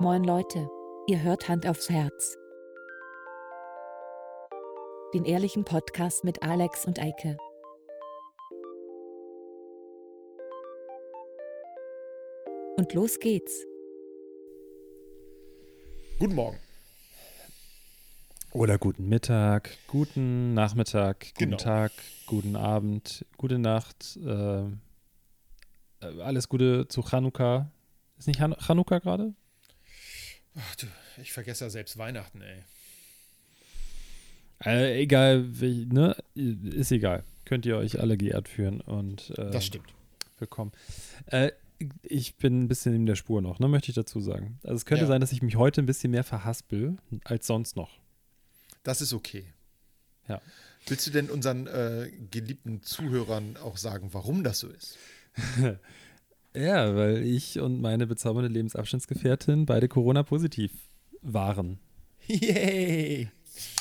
Moin Leute, ihr hört Hand aufs Herz. Den ehrlichen Podcast mit Alex und Eike. Und los geht's. Guten Morgen. Oder guten Mittag, guten Nachmittag, guten Genau. Tag, guten Abend, gute Nacht. Äh, äh, alles Gute zu Chanukka. Ist nicht Han Chanukka gerade? Ach, du, ich vergesse ja selbst Weihnachten, ey. Äh, egal, ne? Ist egal. Könnt ihr euch alle geehrt führen und äh, Das stimmt. willkommen. Äh, ich bin ein bisschen in der Spur noch, ne? Möchte ich dazu sagen. Also es könnte Ja. sein, dass ich mich heute ein bisschen mehr verhaspel als sonst noch. Das ist okay. Ja. Willst du denn unseren äh, geliebten Zuhörern auch sagen, warum das so ist? Ja, weil ich und meine bezaubernde Lebensabschnittsgefährtin beide Corona-positiv waren. Yay!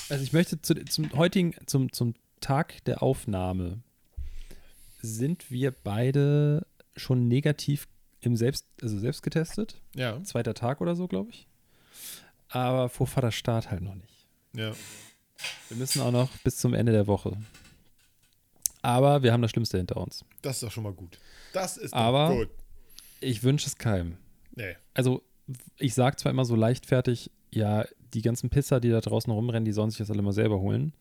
Also ich möchte zu, zum heutigen, zum, zum Tag der Aufnahme sind wir beide schon negativ im Selbst, also selbst getestet. Ja, Zweiter Tag oder so, glaube ich. Aber vor Vaterstart halt noch nicht. ja. Wir müssen auch noch bis zum Ende der Woche. Aber wir haben das Schlimmste hinter uns. Das ist doch schon mal gut. Das ist doch Aber- gut. Ich wünsche es keinem. Nee. also ich sage zwar immer so leichtfertig, ja, die ganzen Pisser, die da draußen rumrennen, die sollen sich das alle mal selber holen.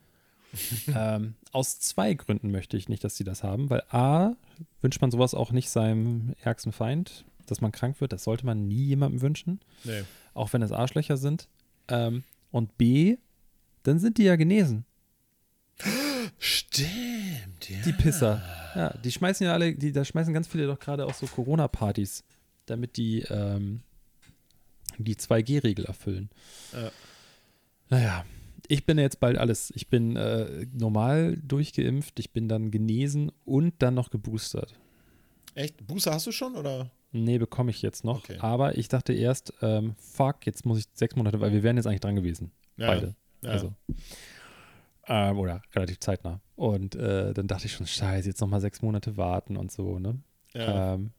ähm, aus zwei Gründen möchte ich nicht, dass sie das haben, weil A, wünscht man sowas auch nicht seinem ärgsten Feind, dass man krank wird, das sollte man nie jemandem wünschen, Nee. auch wenn es Arschlöcher sind. Ähm, und B, dann sind die ja genesen, Stimmt, ja. die Pisser. Ja, die schmeißen ja alle, die, da schmeißen ganz viele doch gerade auch so Corona-Partys, damit die ähm, die 2G-Regel erfüllen. Ja. Naja, ich bin jetzt bald alles. Ich bin äh, normal durchgeimpft, ich bin dann genesen und dann noch geboostert. Echt? Booster hast du schon, oder? Nee, bekomme ich jetzt noch. Okay. Aber ich dachte erst, ähm, fuck, jetzt muss ich sechs Monate, weil wir wären jetzt eigentlich dran gewesen. Ja. Beide. Ja. Also. Ähm, oder relativ zeitnah. Und äh, dann dachte ich schon, scheiße, jetzt nochmal sechs Monate warten und so, ne? ja. Ähm,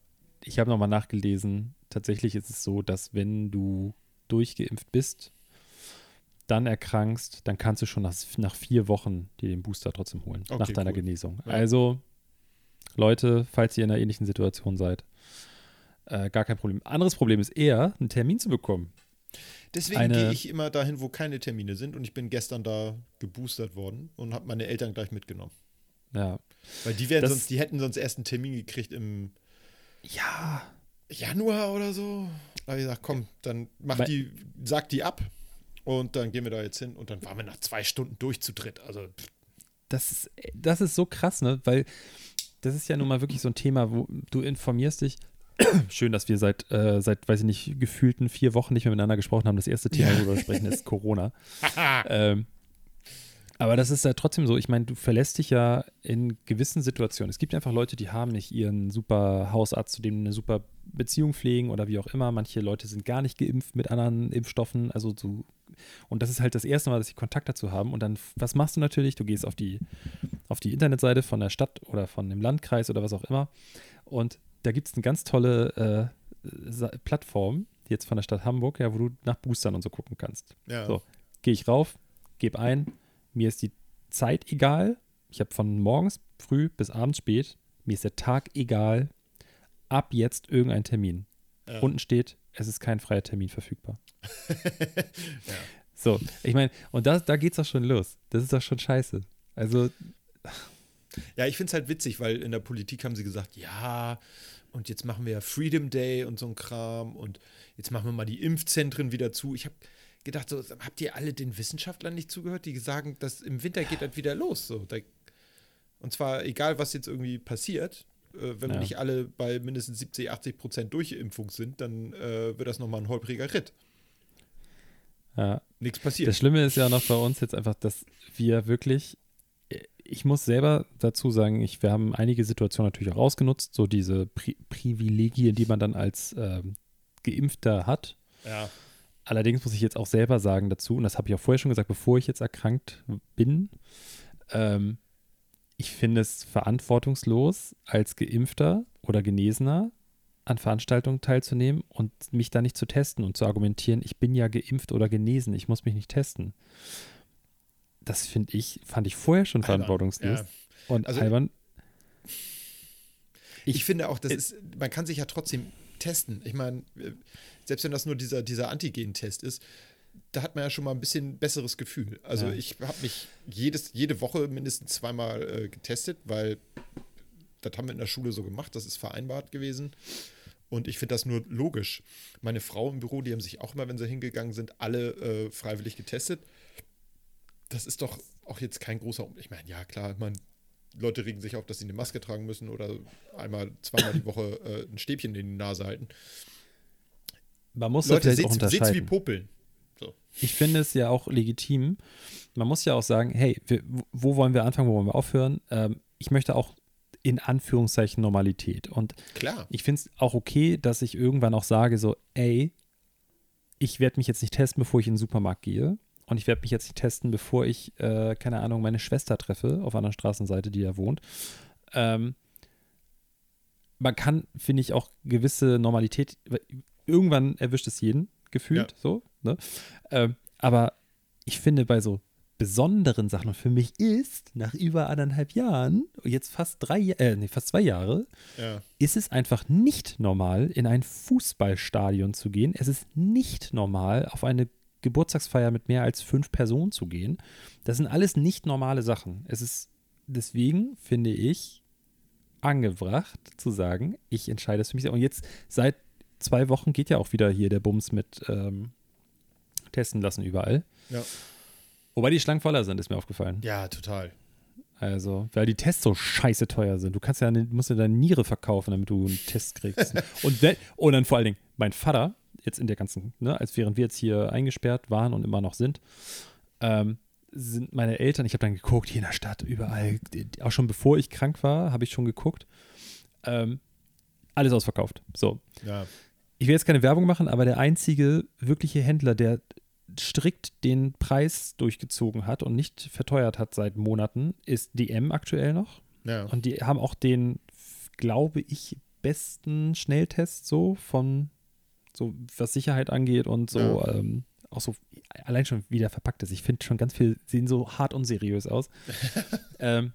ich habe nochmal nachgelesen. Tatsächlich ist es so, dass wenn du durchgeimpft bist, dann erkrankst, dann kannst du schon nach, nach vier Wochen dir den Booster trotzdem holen, Okay, nach deiner cool. Genesung. Ja. Also, Leute, falls ihr in einer ähnlichen Situation seid, äh, gar kein Problem. Anderes Problem ist eher, einen Termin zu bekommen. Deswegen gehe ich immer dahin, wo keine Termine sind. Und ich bin gestern da geboostert worden und habe meine Eltern gleich mitgenommen. Ja. Weil die, wären Das- sonst, die hätten sonst erst einen Termin gekriegt im Ja. Januar oder so. Da habe ich gesagt, komm, dann mach die, sag die ab und dann gehen wir da jetzt hin. Und dann waren wir nach zwei Stunden durch zu dritt. Also, pff, Das ist, das ist so krass, ne? Weil das ist ja nun mal wirklich so ein Thema, wo du informierst dich. Schön, dass wir seit, äh, seit, weiß ich nicht, gefühlten vier Wochen nicht mehr miteinander gesprochen haben. Das erste Thema, worüber wir sprechen, ist Corona. ähm, aber das ist ja trotzdem so, ich meine, du verlässt dich ja in gewissen Situationen. Es gibt einfach Leute, die haben nicht ihren super Hausarzt, zu dem eine super Beziehung pflegen oder wie auch immer. Manche Leute sind gar nicht geimpft mit anderen Impfstoffen. Also so, und das ist halt das erste Mal, dass sie Kontakt dazu haben. Und dann, was machst du natürlich? Du gehst auf die, auf die Internetseite von der Stadt oder von dem Landkreis oder was auch immer. Und da gibt es eine ganz tolle äh, Plattform, jetzt von der Stadt Hamburg, ja, wo du nach Boostern und so gucken kannst ja. So. gehe ich rauf, gebe ein, mir ist die Zeit egal. Ich habe von morgens früh bis abends spät, mir ist der Tag egal. Ab jetzt irgendein Termin. Ja. Unten steht, es ist kein freier Termin verfügbar. Ja. So, ich meine, und da, da geht's doch schon los. Das ist doch schon scheiße. Also, Ja, ich finde es halt witzig, weil in der Politik haben sie gesagt, ja, und jetzt machen wir ja Freedom Day und so ein Kram und jetzt machen wir mal die Impfzentren wieder zu. Ich habe gedacht, so, habt ihr alle den Wissenschaftlern nicht zugehört, die sagen, dass im Winter geht das wieder los. So. Da, und zwar egal, was jetzt irgendwie passiert, äh, wenn wir Ja. nicht alle bei mindestens 70, 80 Prozent Durchimpfung sind, dann äh, wird das nochmal ein holpriger Ritt. ja, Nichts passiert. Das Schlimme ist ja noch bei uns jetzt einfach, dass wir wirklich, ich muss selber dazu sagen, ich, wir haben einige Situationen natürlich auch ausgenutzt, so diese Pri Privilegien, die man dann als ähm, Geimpfter hat. ja. Allerdings muss ich jetzt auch selber sagen dazu, und das habe ich auch vorher schon gesagt, bevor ich jetzt erkrankt bin, ähm, ich finde es verantwortungslos, als Geimpfter oder Genesener an Veranstaltungen teilzunehmen und mich da nicht zu testen und zu argumentieren, ich bin ja geimpft oder genesen, ich muss mich nicht testen. Das finde ich, fand ich vorher schon Albern, verantwortungslos. ja. Und Also- albern, Ich, finde auch, das ist, man kann sich ja trotzdem testen. Ich meine, selbst wenn das nur dieser, dieser Antigen-Test ist, da hat man ja schon mal ein bisschen besseres Gefühl. Also Ja. ich habe mich jedes, jede Woche mindestens zweimal äh, getestet, weil das haben wir in der Schule so gemacht, das ist vereinbart gewesen. Und ich finde das nur logisch. Meine Frau im Büro, die haben sich auch immer, wenn sie hingegangen sind, alle äh, freiwillig getestet. Das ist doch auch jetzt kein großer. Um ich meine, ja, klar, man, Leute regen sich auf, dass sie eine Maske tragen müssen oder einmal, zweimal die Woche äh, ein Stäbchen in die Nase halten. man muss Leute, vielleicht auch seht's wie unterscheiden. Popeln. Ich finde es ja auch legitim. Man muss ja auch sagen, hey, wir, wo wollen wir anfangen, wo wollen wir aufhören? Ähm, ich möchte auch in Anführungszeichen Normalität. Und Klar. ich finde es auch okay, dass ich irgendwann auch sage, so, ey, ich werde mich jetzt nicht testen, bevor ich in den Supermarkt gehe. Und ich werde mich jetzt nicht testen, bevor ich, äh, keine Ahnung, meine Schwester treffe auf einer Straßenseite, die da wohnt. Ähm, man kann, finde ich, auch gewisse Normalität, irgendwann erwischt es jeden, gefühlt, Ja. so. Ne? Ähm, aber ich finde, bei so besonderen Sachen, und für mich ist nach über anderthalb Jahren, jetzt fast drei, äh, nee, fast zwei Jahre, Ja. ist es einfach nicht normal, in ein Fußballstadion zu gehen. Es ist nicht normal, auf eine Geburtstagsfeier mit mehr als fünf Personen zu gehen. Das sind alles nicht normale Sachen. Es ist deswegen, finde ich, angebracht zu sagen, ich entscheide es für mich. Und jetzt seit zwei Wochen geht ja auch wieder hier der Bums mit ähm, Testen lassen überall. Ja. Wobei die Schlangen voller sind, ist mir aufgefallen. ja, total. Also, weil die Tests so scheiße teuer sind. Du kannst ja, musst ja deine Niere verkaufen, damit du einen Test kriegst. und, und dann vor allen Dingen, mein Vater, jetzt in der ganzen, ne, als während wir jetzt hier eingesperrt waren und immer noch sind, ähm, sind meine Eltern, ich habe dann geguckt, hier in der Stadt, überall, auch schon bevor ich krank war, habe ich schon geguckt. Ähm, alles ausverkauft. So. Ja. Ich will jetzt keine Werbung machen, aber der einzige wirkliche Händler, der strikt den Preis durchgezogen hat und nicht verteuert hat seit Monaten, ist DM aktuell noch. Ja. Und die haben auch den, glaube ich, besten Schnelltest so von so was Sicherheit angeht und so Ja. ähm, auch so allein schon wie der verpackt ist. Ich finde schon ganz viel sehen so hart unseriös aus. ähm,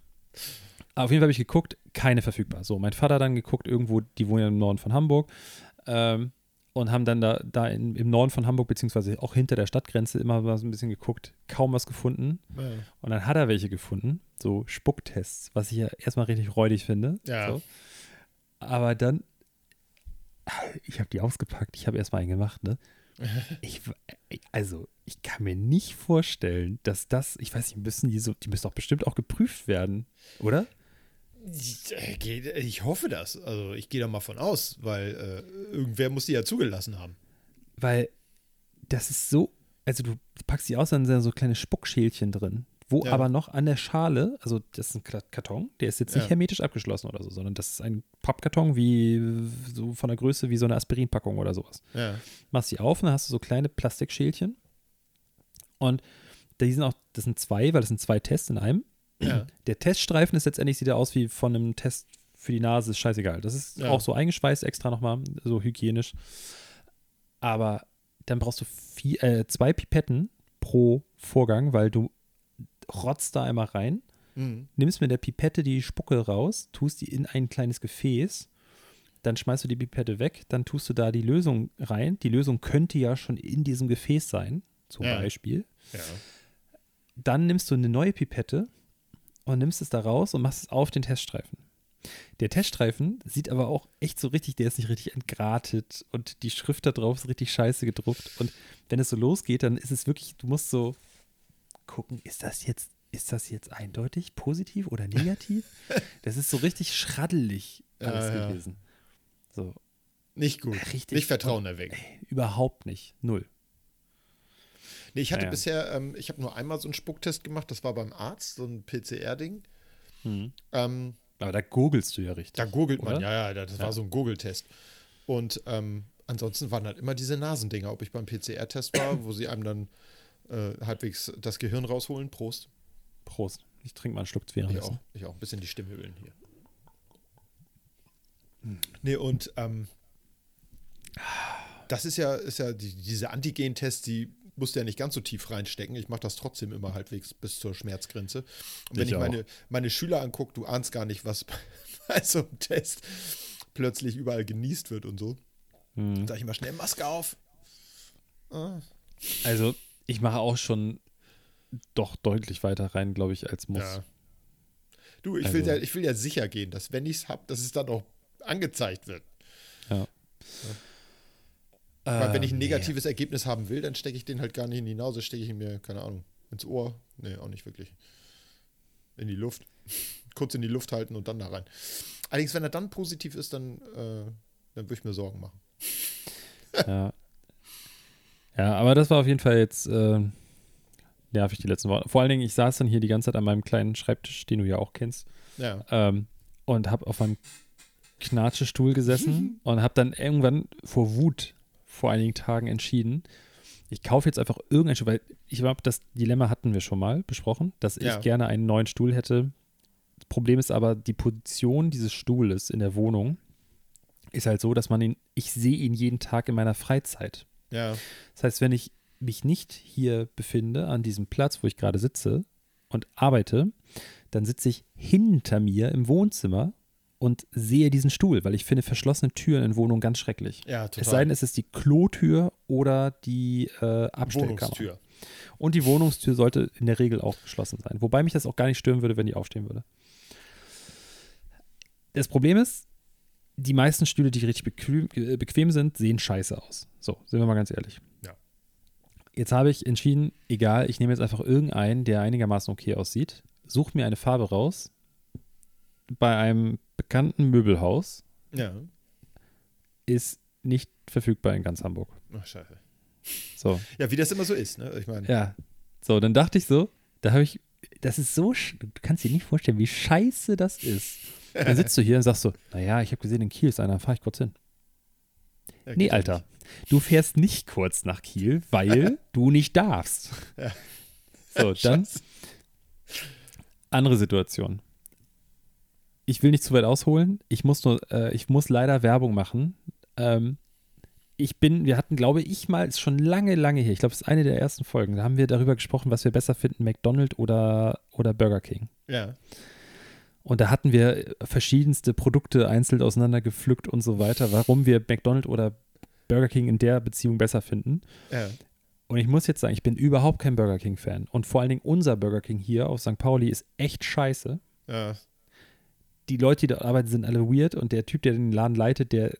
aber auf jeden Fall habe ich geguckt, keine verfügbar. So, mein Vater hat dann geguckt, irgendwo, die wohnen ja im Norden von Hamburg ähm, und haben dann da, da in, im Norden von Hamburg, beziehungsweise auch hinter der Stadtgrenze, immer mal so ein bisschen geguckt, kaum was gefunden. Ja. Und dann hat er welche gefunden, so Spucktests, was ich ja erstmal richtig räudig finde. Ja. So. Aber dann, ich habe die ausgepackt, ich habe erstmal einen gemacht, ne? Ich, also, ich kann mir nicht vorstellen, dass das, ich weiß nicht, müssen die so, die müssen doch bestimmt auch geprüft werden, oder? Ich, äh, ich hoffe das. Also ich gehe da mal von aus, weil äh, irgendwer muss die ja zugelassen haben. Weil das ist so, also du packst die aus, dann sind da so kleine Spuckschälchen drin, wo Ja. aber noch an der Schale, also das ist ein Karton, der ist jetzt nicht Ja. hermetisch abgeschlossen oder so, sondern das ist ein Pappkarton wie so von der Größe wie so eine Aspirinpackung oder sowas. Ja. Machst die auf und dann hast du so kleine Plastikschälchen und die sind auch, das sind zwei, weil das sind zwei Tests in einem. Ja. Der Teststreifen ist letztendlich, sieht er aus wie von einem Test für die Nase, ist scheißegal. Das ist auch so eingeschweißt extra nochmal, so hygienisch. Aber dann brauchst du vier, äh, zwei Pipetten pro Vorgang, weil du rotzt da einmal rein, Mhm. nimmst mit der Pipette die Spucke raus, tust die in ein kleines Gefäß, dann schmeißt du die Pipette weg, dann tust du da die Lösung rein. Die Lösung könnte ja schon in diesem Gefäß sein, zum Ja. Beispiel. Ja. Dann nimmst du eine neue Pipette und nimmst es da raus und machst es auf den Teststreifen. Der Teststreifen sieht aber auch echt so richtig, der ist nicht richtig entgratet und die Schrift da drauf ist richtig scheiße gedruckt. Und wenn es so losgeht, dann ist es wirklich, du musst so gucken, ist das jetzt, ist das jetzt eindeutig positiv oder negativ? das ist so richtig schraddelig alles Ja, ja. gewesen. So, Nicht gut. Richtig. Nicht Vertrauen erwecken. überhaupt nicht. Null. Nee, ich hatte Ja. bisher, ähm, ich habe nur einmal so einen Spucktest gemacht, das war beim Arzt, so ein PCR-Ding. Hm. Ähm, Aber da gurgelst du ja richtig. da gurgelt man, oder? ja, ja, das Ja. war so ein Gurgeltest. Und ähm, ansonsten waren halt immer diese Nasendinger, ob ich beim PCR-Test war, wo sie einem dann äh, halbwegs das Gehirn rausholen. Prost. Prost. Ich trinke mal einen Schluck Ich währenddessen. auch, ich auch ein bisschen die Stimme höhlen hier. Nee, und ähm, Das ist ja, ist ja die, diese Antigen-Tests, die musst du ja nicht ganz so tief reinstecken. Ich mache das trotzdem immer halbwegs bis zur Schmerzgrenze. Und wenn Ich ich, meine, meine Schüler angucke, du ahnst gar nicht, was bei so einem Test plötzlich überall genießt wird und so. Hm. Sag ich mal schnell Maske auf. Ah. Also, ich mache auch schon doch deutlich weiter rein, glaube ich, als muss. Ja. Du, ich, will Also- ja, ich will ja sicher gehen, dass wenn ich es habe, dass es dann auch angezeigt wird. Weil wenn ich ein Ähm, nee. negatives Ergebnis haben will, dann stecke ich den halt gar nicht in die Nase, stecke ich ihn mir, keine Ahnung, ins Ohr. Nee, auch nicht wirklich. In die Luft. Kurz in die Luft halten und dann da rein. Allerdings, wenn er dann positiv ist, dann, äh, dann würde ich mir Sorgen machen. Ja. Ja, aber das war auf jeden Fall jetzt äh, nervig die letzten Wochen. Vor allen Dingen, ich saß dann hier die ganze Zeit an meinem kleinen Schreibtisch, den du ja auch kennst, Ja. ähm, und habe auf einem Knatschestuhl gesessen und habe dann irgendwann vor Wut vor einigen Tagen entschieden, ich kaufe jetzt einfach irgendeinen Stuhl, weil ich glaube, das Dilemma hatten wir schon mal besprochen, dass ich Ja. gerne einen neuen Stuhl hätte. Das Problem ist aber, die Position dieses Stuhles in der Wohnung ist halt so, dass man ihn, ich sehe ihn jeden Tag in meiner Freizeit. Ja. Das heißt, wenn ich mich nicht hier befinde, an diesem Platz, wo ich gerade sitze und arbeite, dann sitze ich hinter mir im Wohnzimmer und sehe diesen Stuhl, weil ich finde verschlossene Türen in Wohnungen ganz schrecklich. Ja, total. Es sei denn, es ist die Klotür oder die äh, Abstellkammer. Wohnungstür. Und die Wohnungstür sollte in der Regel auch geschlossen sein. Wobei mich das auch gar nicht stören würde, wenn die aufstehen würde. Das Problem ist, die meisten Stühle, die richtig bequem, äh, bequem sind, sehen scheiße aus. So, sind wir mal ganz ehrlich. Ja. Jetzt habe ich entschieden, egal, ich nehme jetzt einfach irgendeinen, der einigermaßen okay aussieht, suche mir eine Farbe raus. Bei einem bekannten Möbelhaus Ja. ist nicht verfügbar in ganz Hamburg. Ach, scheiße. So. Ja, wie das immer so ist, ne? Ich meine, Ja. So, dann dachte ich so, da habe ich, das ist so, du kannst dir nicht vorstellen, wie scheiße das ist. Dann sitzt du hier und sagst so, naja, ich habe gesehen, in Kiel ist einer, fahr ich kurz hin. ja, Nee, Alter, nicht. du fährst nicht kurz nach Kiel, weil du nicht darfst. Ja. So, dann andere Situation. Ich will nicht zu weit ausholen. Ich muss nur, äh, ich muss leider Werbung machen. Ähm, ich bin, wir hatten, glaube ich, mal, ist schon lange, lange her. Ich glaube, es ist eine der ersten Folgen. Da haben wir darüber gesprochen, was wir besser finden, McDonald's oder, oder Burger King. Ja. Und da hatten wir verschiedenste Produkte einzeln auseinandergepflückt und so weiter, warum wir McDonald's oder Burger King in der Beziehung besser finden. Ja. Und ich muss jetzt sagen, ich bin überhaupt kein Burger King-Fan. Und vor allen Dingen unser Burger King hier auf St. Pauli ist echt scheiße. Ja. Die Leute, die da arbeiten, sind alle weird. Und der Typ, der den Laden leitet, der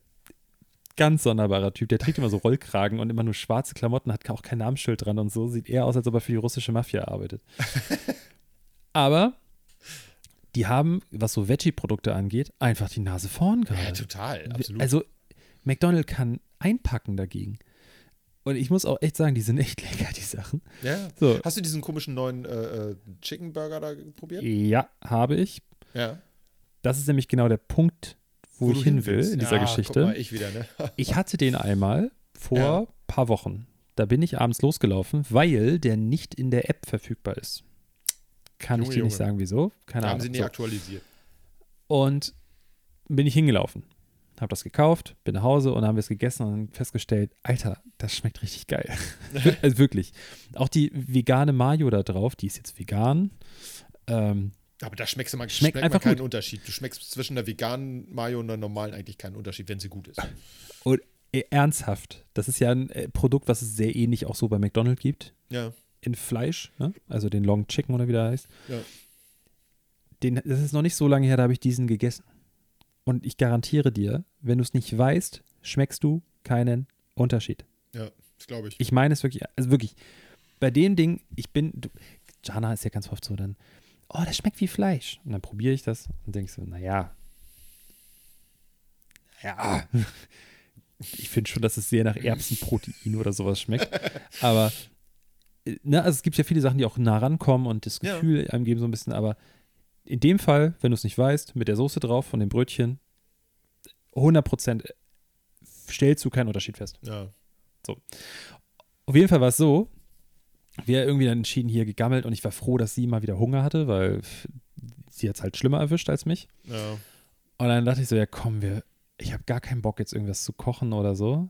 ganz sonderbarer Typ, der trägt immer so Rollkragen und immer nur schwarze Klamotten, hat auch kein Namensschild dran und so. Sieht eher aus, als ob er für die russische Mafia arbeitet. Aber die haben, was so Veggie-Produkte angeht, einfach die Nase vorn ja, gerade. total, absolut. Also, McDonald's kann einpacken dagegen. Und ich muss auch echt sagen, die sind echt lecker, die Sachen. ja. So. Hast du diesen komischen neuen äh, äh, Chicken Burger da probiert? Ja, habe ich. Ja. Das ist nämlich genau der Punkt, wo, ich du hin will in dieser ja, Geschichte. Guck mal, ich wieder, ne? Ich hatte den einmal vor Ja. ein paar Wochen. Da bin ich abends losgelaufen, weil der nicht in der App verfügbar ist. Kann Junge, ich dir nicht Junge. sagen, wieso. Keine haben Ahnung. sie nie So. aktualisiert. Und bin ich hingelaufen. Hab das gekauft, bin nach Hause und dann haben wir es gegessen und festgestellt, Alter, das schmeckt richtig geil. also wirklich. Auch die vegane Mayo da drauf, die ist jetzt vegan. Ähm, Aber da schmeckst du mal, Schmeckt schmeckt einfach man keinen gut. Unterschied. Du schmeckst zwischen der veganen Mayo und der normalen eigentlich keinen Unterschied, wenn sie gut ist. und äh, ernsthaft, das ist ja ein äh, Produkt, was es sehr ähnlich auch so bei McDonald's gibt. Ja. In Fleisch, ne? also den Long Chicken oder wie der heißt. Ja. Den, das ist noch nicht so lange her, da habe ich diesen gegessen. Und ich garantiere dir, wenn du es nicht weißt, schmeckst du keinen Unterschied. Ja, das glaube ich. Ich meine es wirklich, also wirklich, bei dem Ding, ich bin, du, Jana ist ja ganz oft so dann, oh, das schmeckt wie Fleisch. Und dann probiere ich das und denke so, naja, ja, ich finde schon, dass es sehr nach Erbsenprotein oder sowas schmeckt. Aber, ne, also es gibt ja viele Sachen, die auch nah rankommen und das Ja. Gefühl einem geben so ein bisschen, aber in dem Fall, wenn du es nicht weißt, mit der Soße drauf von dem Brötchen, 100% stellst du keinen Unterschied fest. Ja. Auf jeden Fall war es so, wir irgendwie dann entschieden, hier gegammelt und ich war froh, dass sie mal wieder Hunger hatte, weil sie hat es halt schlimmer erwischt als mich. Ja. Und dann dachte ich so, ja komm, wir, ich habe gar keinen Bock jetzt irgendwas zu kochen oder so.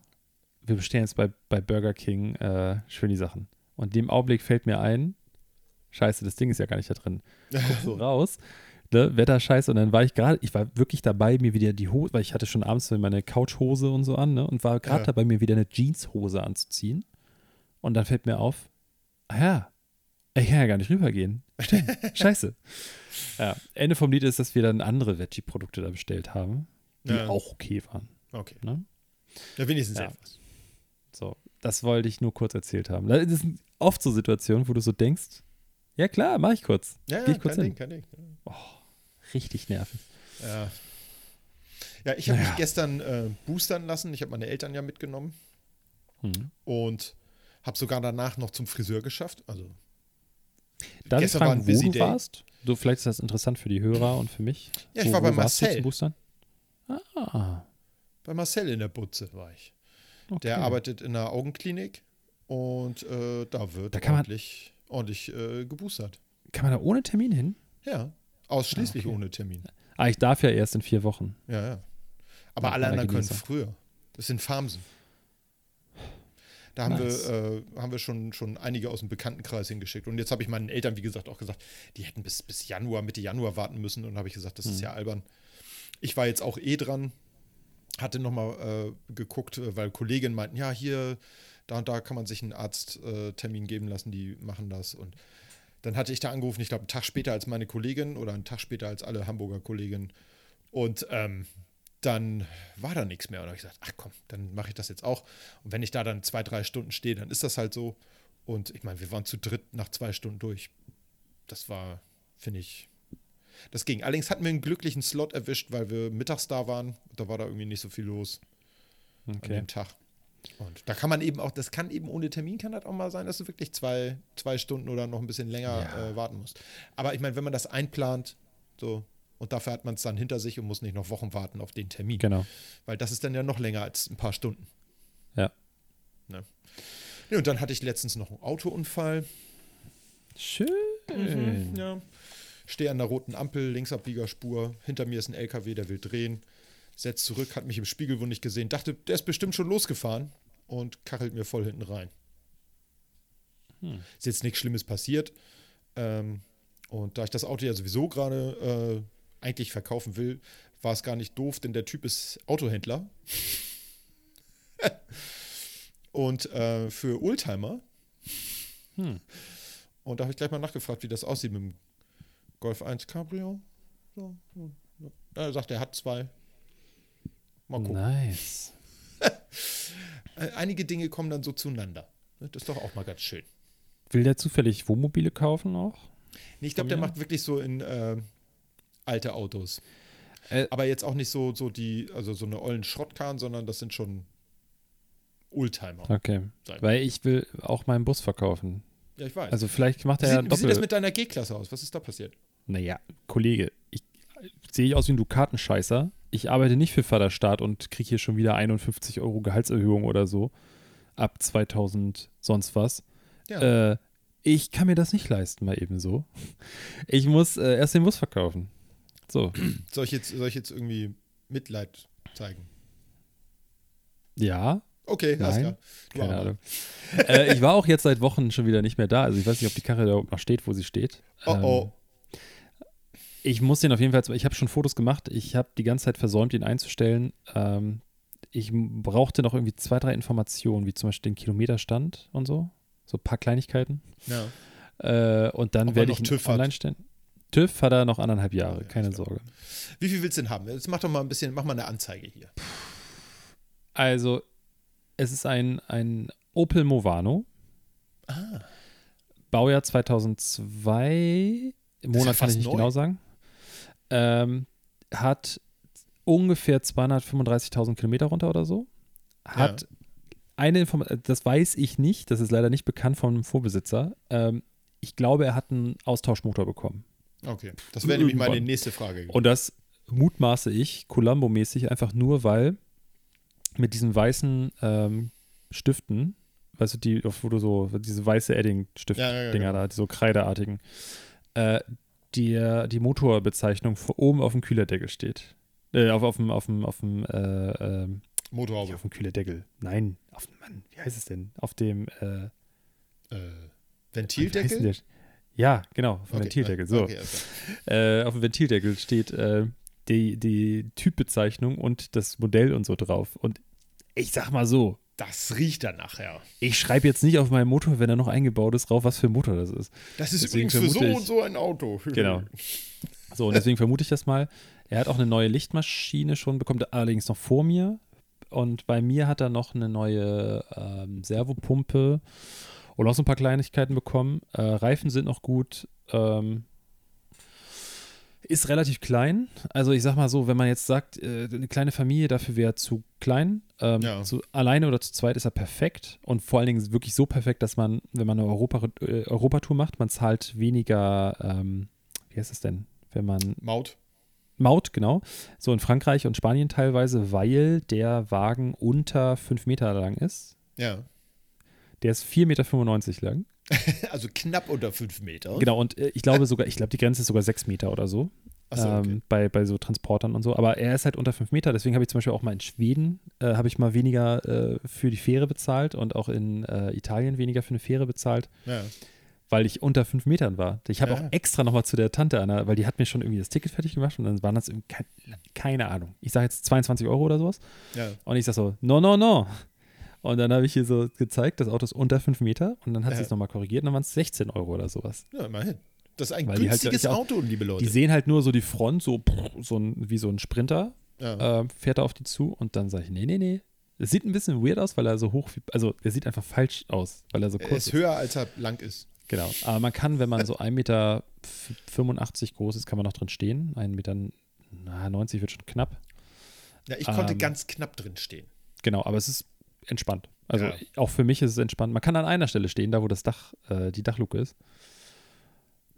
wir bestellen jetzt bei, bei Burger King äh, schön die Sachen. Und in dem Augenblick fällt mir ein, scheiße, das Ding ist ja gar nicht da drin. Guck so raus, ne, Wetter scheiße. Und dann war ich gerade, ich war wirklich dabei, mir wieder die Hose, weil ich hatte schon abends meine Couchhose und so an, ne? Und war gerade Ja. dabei, mir wieder eine Jeanshose anzuziehen. Und dann fällt mir auf, ah ja, ich kann ja gar nicht rübergehen. Scheiße. Ja, Ende vom Lied ist, dass wir dann andere Veggie-Produkte da bestellt haben, die Ja. auch okay waren. Okay. Ne? Ja, wenigstens Ja. etwas. So, das wollte ich nur kurz erzählt haben. Das sind oft so Situationen, wo du so denkst, ja klar, mach ich kurz. Ja, Geh ja ich kurz kein hin. Ding, kein Ding. Richtig nervig. Ja. Ja, ich habe Naja. mich gestern äh, boostern lassen. Ich habe meine Eltern ja mitgenommen Hm. und habe sogar danach noch zum Friseur geschafft. Also Darf ich Gestern war fragen, ein wo du day. warst? Du, vielleicht ist das interessant für die Hörer und für mich. Ja, ich wo, war bei Marcel. Ah, bei Marcel in der Butze war ich. Okay. Der arbeitet in einer Augenklinik und äh, da wird Da kann man- ordentlich, ordentlich äh, geboostert. Kann man da ohne Termin hin? Ja, ausschließlich Ah, okay. ohne Termin. Ah, ich darf ja erst in vier Wochen. Ja, ja. Aber Nach alle anderen können früher. Das sind Farmsen. Da haben, Nice. wir, äh, haben wir schon, schon einige aus dem Bekanntenkreis hingeschickt. Und jetzt habe ich meinen Eltern, wie gesagt, auch gesagt, die hätten bis, bis Januar, Mitte Januar warten müssen. Und habe ich gesagt, das ist Mhm. ja albern. Ich war jetzt auch eh dran, hatte nochmal äh, geguckt, äh, weil Kolleginnen meinten, ja, hier, da und da kann man sich einen Arzttermin äh, geben lassen, die machen das. Und dann hatte ich da angerufen, ich glaube, einen Tag später als meine Kollegin oder einen Tag später als alle Hamburger Kolleginnen. Und ähm, dann war da nichts mehr. Und habe ich gesagt, ach komm, dann mache ich das jetzt auch. Und wenn ich da dann zwei, drei Stunden stehe, dann ist das halt so. Und ich meine, wir waren zu dritt nach zwei Stunden durch. Das war, finde ich, das ging. Allerdings hatten wir einen glücklichen Slot erwischt, weil wir mittags da waren. Da war da irgendwie nicht so viel los an Okay. dem Tag. Und da kann man eben auch, das kann eben ohne Termin, kann das auch mal sein, dass du wirklich zwei, zwei Stunden oder noch ein bisschen länger Ja. äh, warten musst. Aber ich meine, wenn man das einplant, so, und dafür hat man es dann hinter sich und muss nicht noch Wochen warten auf den Termin. Genau. Weil das ist dann ja noch länger als ein paar Stunden. Ja. Ne? Ja, und dann hatte ich letztens noch einen Autounfall. Schön. Mhm, ja. Stehe an der roten Ampel, Linksabbiegerspur. Hinter mir ist ein LKW, der will drehen. Setzt zurück, hat mich im Spiegelwund nicht gesehen. Dachte, der ist bestimmt schon losgefahren und kachelt mir voll hinten rein. Hm. Ist jetzt nichts Schlimmes passiert. Ähm, und da ich das Auto ja sowieso gerade äh, eigentlich verkaufen will, war es gar nicht doof, denn der Typ ist Autohändler. und äh, für Oldtimer. Hm. Und da habe ich gleich mal nachgefragt, wie das aussieht mit dem Golf 1 Cabrio. So. Er sagt, er hat zwei. Mal gucken. Nice. Einige Dinge kommen dann so zueinander. Das ist doch auch mal ganz schön. Will der zufällig Wohnmobile kaufen auch? Nee, ich glaube, der macht wirklich so in äh, alte Autos. Äh, Aber jetzt auch nicht so, so die, also so eine ollen Schrottkahn, sondern das sind schon Oldtimer. Okay. Weil ich will auch meinen Bus verkaufen. Ja, ich weiß. Also vielleicht macht wie, er ja sieht, wie sieht das mit deiner G-Klasse aus? Was ist da passiert? Naja, Kollege, ich sehe ich aus wie ein Dukatenscheißer. Ich arbeite nicht für Vaterstaat und kriege hier schon wieder 51 Euro Gehaltserhöhung oder so. Ab 2000 sonst was. Ja. Äh, ich kann mir das nicht leisten, mal eben so. Ich muss äh, erst den Bus verkaufen. So, soll, ich jetzt, soll ich jetzt irgendwie Mitleid zeigen? ja, Okay, alles Nein. klar. Keine. Ahnung. äh, ich war auch jetzt seit Wochen schon wieder nicht mehr da. Also ich weiß nicht, ob die Karre da überhaupt noch steht, wo sie steht. Oh Ähm, oh. Ich muss den auf jeden Fall, ich habe schon Fotos gemacht, ich habe die ganze Zeit versäumt, ihn einzustellen. Ähm, ich brauchte noch irgendwie zwei, drei Informationen, wie zum Beispiel den Kilometerstand und so. So ein paar Kleinigkeiten. Ja. Äh, und dann er werde ich ihn TÜV hat. online stellen. TÜV hat er noch anderthalb Jahre, Ja, keine. Sorge. Wie viel willst du denn haben? Jetzt mach doch mal ein bisschen, mach mal eine Anzeige hier. Also, es ist ein, ein Opel Movano, Ah. Baujahr 2002. Im ist ja Monat kann ich nicht neu. genau sagen. Ähm, hat ungefähr 235.000 Kilometer runter oder so. Hat eine Information, das weiß ich nicht, das ist leider nicht bekannt vom Vorbesitzer. Ähm, ich glaube, er hat einen Austauschmotor bekommen. Okay. Das wäre nämlich meine nächste Frage. gewesen. Und das mutmaße ich Columbo-mäßig einfach nur, weil mit diesen weißen ähm, Stiften, weißt du, die, auf wo du so, diese weiße Edding-Stift-Dinger Ja, ja, ja, genau. da, die so kreideartigen, äh, die, die Motorbezeichnung vor oben auf dem Kühlerdeckel steht. Äh, auf, auf dem, auf dem, auf dem äh, Nicht Motorhaube. auf dem Kühlerdeckel. Nein, auf Mann, wie heißt es denn? Auf dem äh, Äh, Ventildeckel? Ja, genau, auf dem Okay, Ventildeckel. ja, So. okay, klar. Äh, auf dem Ventildeckel steht äh, die, die Typbezeichnung und das Modell und so drauf. Und ich sag mal so, Das riecht danach, ja. ich schreibe jetzt nicht auf meinem Motor, wenn er noch eingebaut ist, drauf, was für ein Motor das ist. Das ist Deswegen übrigens für so ich- und so ein Auto. Genau. So, und deswegen vermute ich das mal. Er hat auch eine neue Lichtmaschine schon bekommen, allerdings noch vor mir. Und bei mir hat er noch eine neue ähm, Servopumpe und auch so ein paar Kleinigkeiten bekommen. Äh, Reifen sind noch gut. Ähm, ist relativ klein. Also ich sag mal so, wenn man jetzt sagt, äh, eine kleine Familie dafür wäre zu klein. Ähm, Ja. zu, alleine oder zu zweit ist er perfekt. Und vor allen Dingen wirklich so perfekt, dass man, wenn man eine Europa, äh, Europatour macht, man zahlt weniger, ähm, wie heißt es denn, wenn man Maut. Maut, genau. So in Frankreich und Spanien teilweise, weil der Wagen unter 5 Meter lang ist. Ja. Der ist 4,95 Meter lang. Also knapp unter 5 Meter. Genau, und äh, ich glaube sogar, ich glaube, die Grenze ist sogar 6 Meter oder so. Achso, okay. ähm, bei, bei so Transportern und so. Aber er ist halt unter 5 Meter, deswegen habe ich zum Beispiel auch mal in Schweden, äh, habe ich mal weniger äh, für die Fähre bezahlt und auch in äh, Italien weniger für eine Fähre bezahlt, ja. weil ich unter 5 Metern war. Ich habe Ja. auch extra nochmal zu der Tante, Anna, weil die hat mir schon irgendwie das Ticket fertig gemacht und dann waren das irgendwie, kein, keine Ahnung. Ich sage jetzt 22 Euro oder sowas. ja. Und ich sag so, no, no, no. Und dann habe ich hier so gezeigt, das Auto ist unter 5 Meter und dann hat Ja. sie es nochmal korrigiert und dann waren es 16 Euro oder sowas. Ja, immerhin. Das ist ein Weil halt- günstiges ist ja auch- Auto, liebe Leute. Die sehen halt nur so die Front, so, so ein, wie so ein Sprinter, ja. äh, fährt er auf die zu und dann sage ich, nee, nee, nee. Es sieht ein bisschen weird aus, weil er so hoch, wie, also er sieht einfach falsch aus, weil er so er kurz ist ist. höher, als er lang ist. Genau. Aber man kann, wenn man so 1,85 Meter groß ist, kann man noch drin stehen. 1,90 Meter na, 90 wird schon knapp. Ja, ich konnte Ähm, ganz knapp drin stehen. Genau, aber es ist entspannt. Also Ja. auch für mich ist es entspannt. Man kann an einer Stelle stehen, da wo das Dach, äh, die Dachluke ist.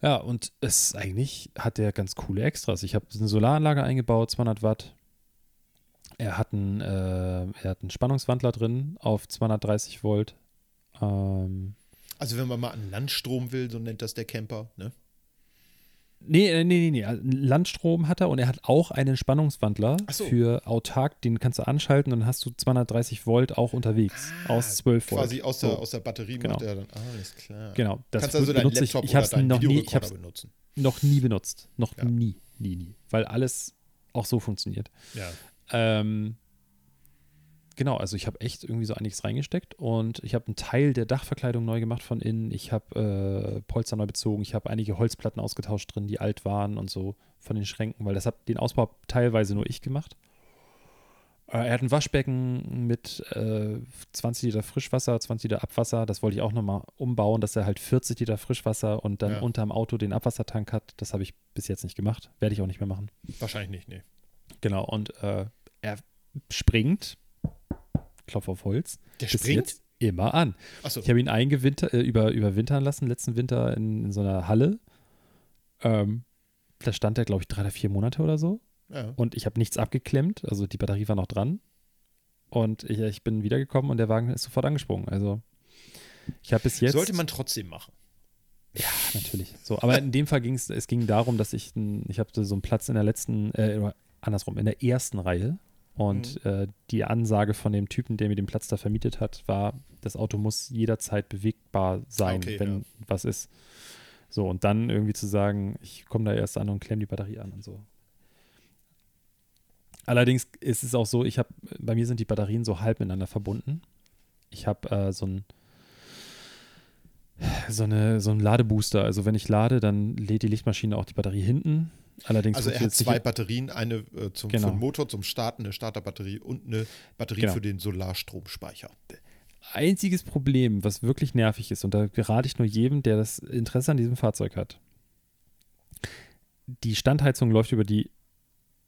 Ja, und es eigentlich hat der ganz coole Extras. Ich habe eine Solaranlage eingebaut, 200 Watt. Er hat einen, äh, er hat einen Spannungswandler drin auf 230 Volt. Ähm, Also wenn man mal an Landstrom will, so nennt das der Camper, ne? Nee, äh, nee, nee, nee. Also Landstrom hat er und er hat auch einen Spannungswandler so. für autark, den kannst du anschalten und dann hast du 230 Volt auch unterwegs aus 12 Volt. Ah, Quasi aus der, So. aus der Batterie Genau. macht er dann. Ah, alles klar. Genau, das Kannst also deinen Laptop ich. Ich habe oder es deinen noch nie, ich Videorekorder hab's benutzen. noch nie benutzt. Noch Ja. nie, nie, nie. Weil alles auch so funktioniert. Ja. Ähm, genau, also ich habe echt irgendwie so einiges reingesteckt und ich habe einen Teil der Dachverkleidung neu gemacht von innen. Ich habe äh, Polster neu bezogen. Ich habe einige Holzplatten ausgetauscht drin, die alt waren und so von den Schränken, weil das hat den Ausbau teilweise nur ich gemacht. Äh, er hat ein Waschbecken mit äh, 20 Liter Frischwasser, 20 Liter Abwasser. Das wollte ich auch nochmal umbauen, dass er halt 40 Liter Frischwasser und dann Ja. unterm Auto den Abwassertank hat. Das habe ich bis jetzt nicht gemacht. Werde ich auch nicht mehr machen. Wahrscheinlich nicht, nee. Genau, und äh, er springt, Klopf auf Holz, Der springt? jetzt immer an. Achso. Ich habe ihn eingewinter, äh, über, überwintern lassen, letzten Winter in, in so einer Halle. Ähm, da stand er, glaube ich, drei oder vier Monate oder so. Ja. Und ich habe nichts abgeklemmt, also die Batterie war noch dran. Und ich, ich bin wiedergekommen und der Wagen ist sofort angesprungen. Also ich habe bis jetzt. Sollte man trotzdem machen. Ja, natürlich. So, aber in dem Fall ging es, es ging darum, dass ich, ich hatte so einen Platz in der letzten, äh, andersrum, in der ersten Reihe. Und Mhm. äh, die Ansage von dem Typen, der mir den Platz da vermietet hat, war, das Auto muss jederzeit bewegbar sein, Okay, wenn ja. was ist. So, und dann irgendwie zu sagen, ich komme da erst an und klemme die Batterie an und so. Allerdings ist es auch so, ich habe, bei mir sind die Batterien so halb miteinander verbunden. Ich habe äh, so ein so, eine, so ein Ladebooster. Also wenn ich lade, dann lädt die Lichtmaschine auch die Batterie hinten. Allerdings Also er hat zwei Batterien, eine äh, zum, Genau. für den Motor zum Starten, eine Starterbatterie und eine Batterie Genau. für den Solarstromspeicher. einziges Problem, was wirklich nervig ist, und da gerate ich nur jedem, der das Interesse an diesem Fahrzeug hat. Die Standheizung läuft über die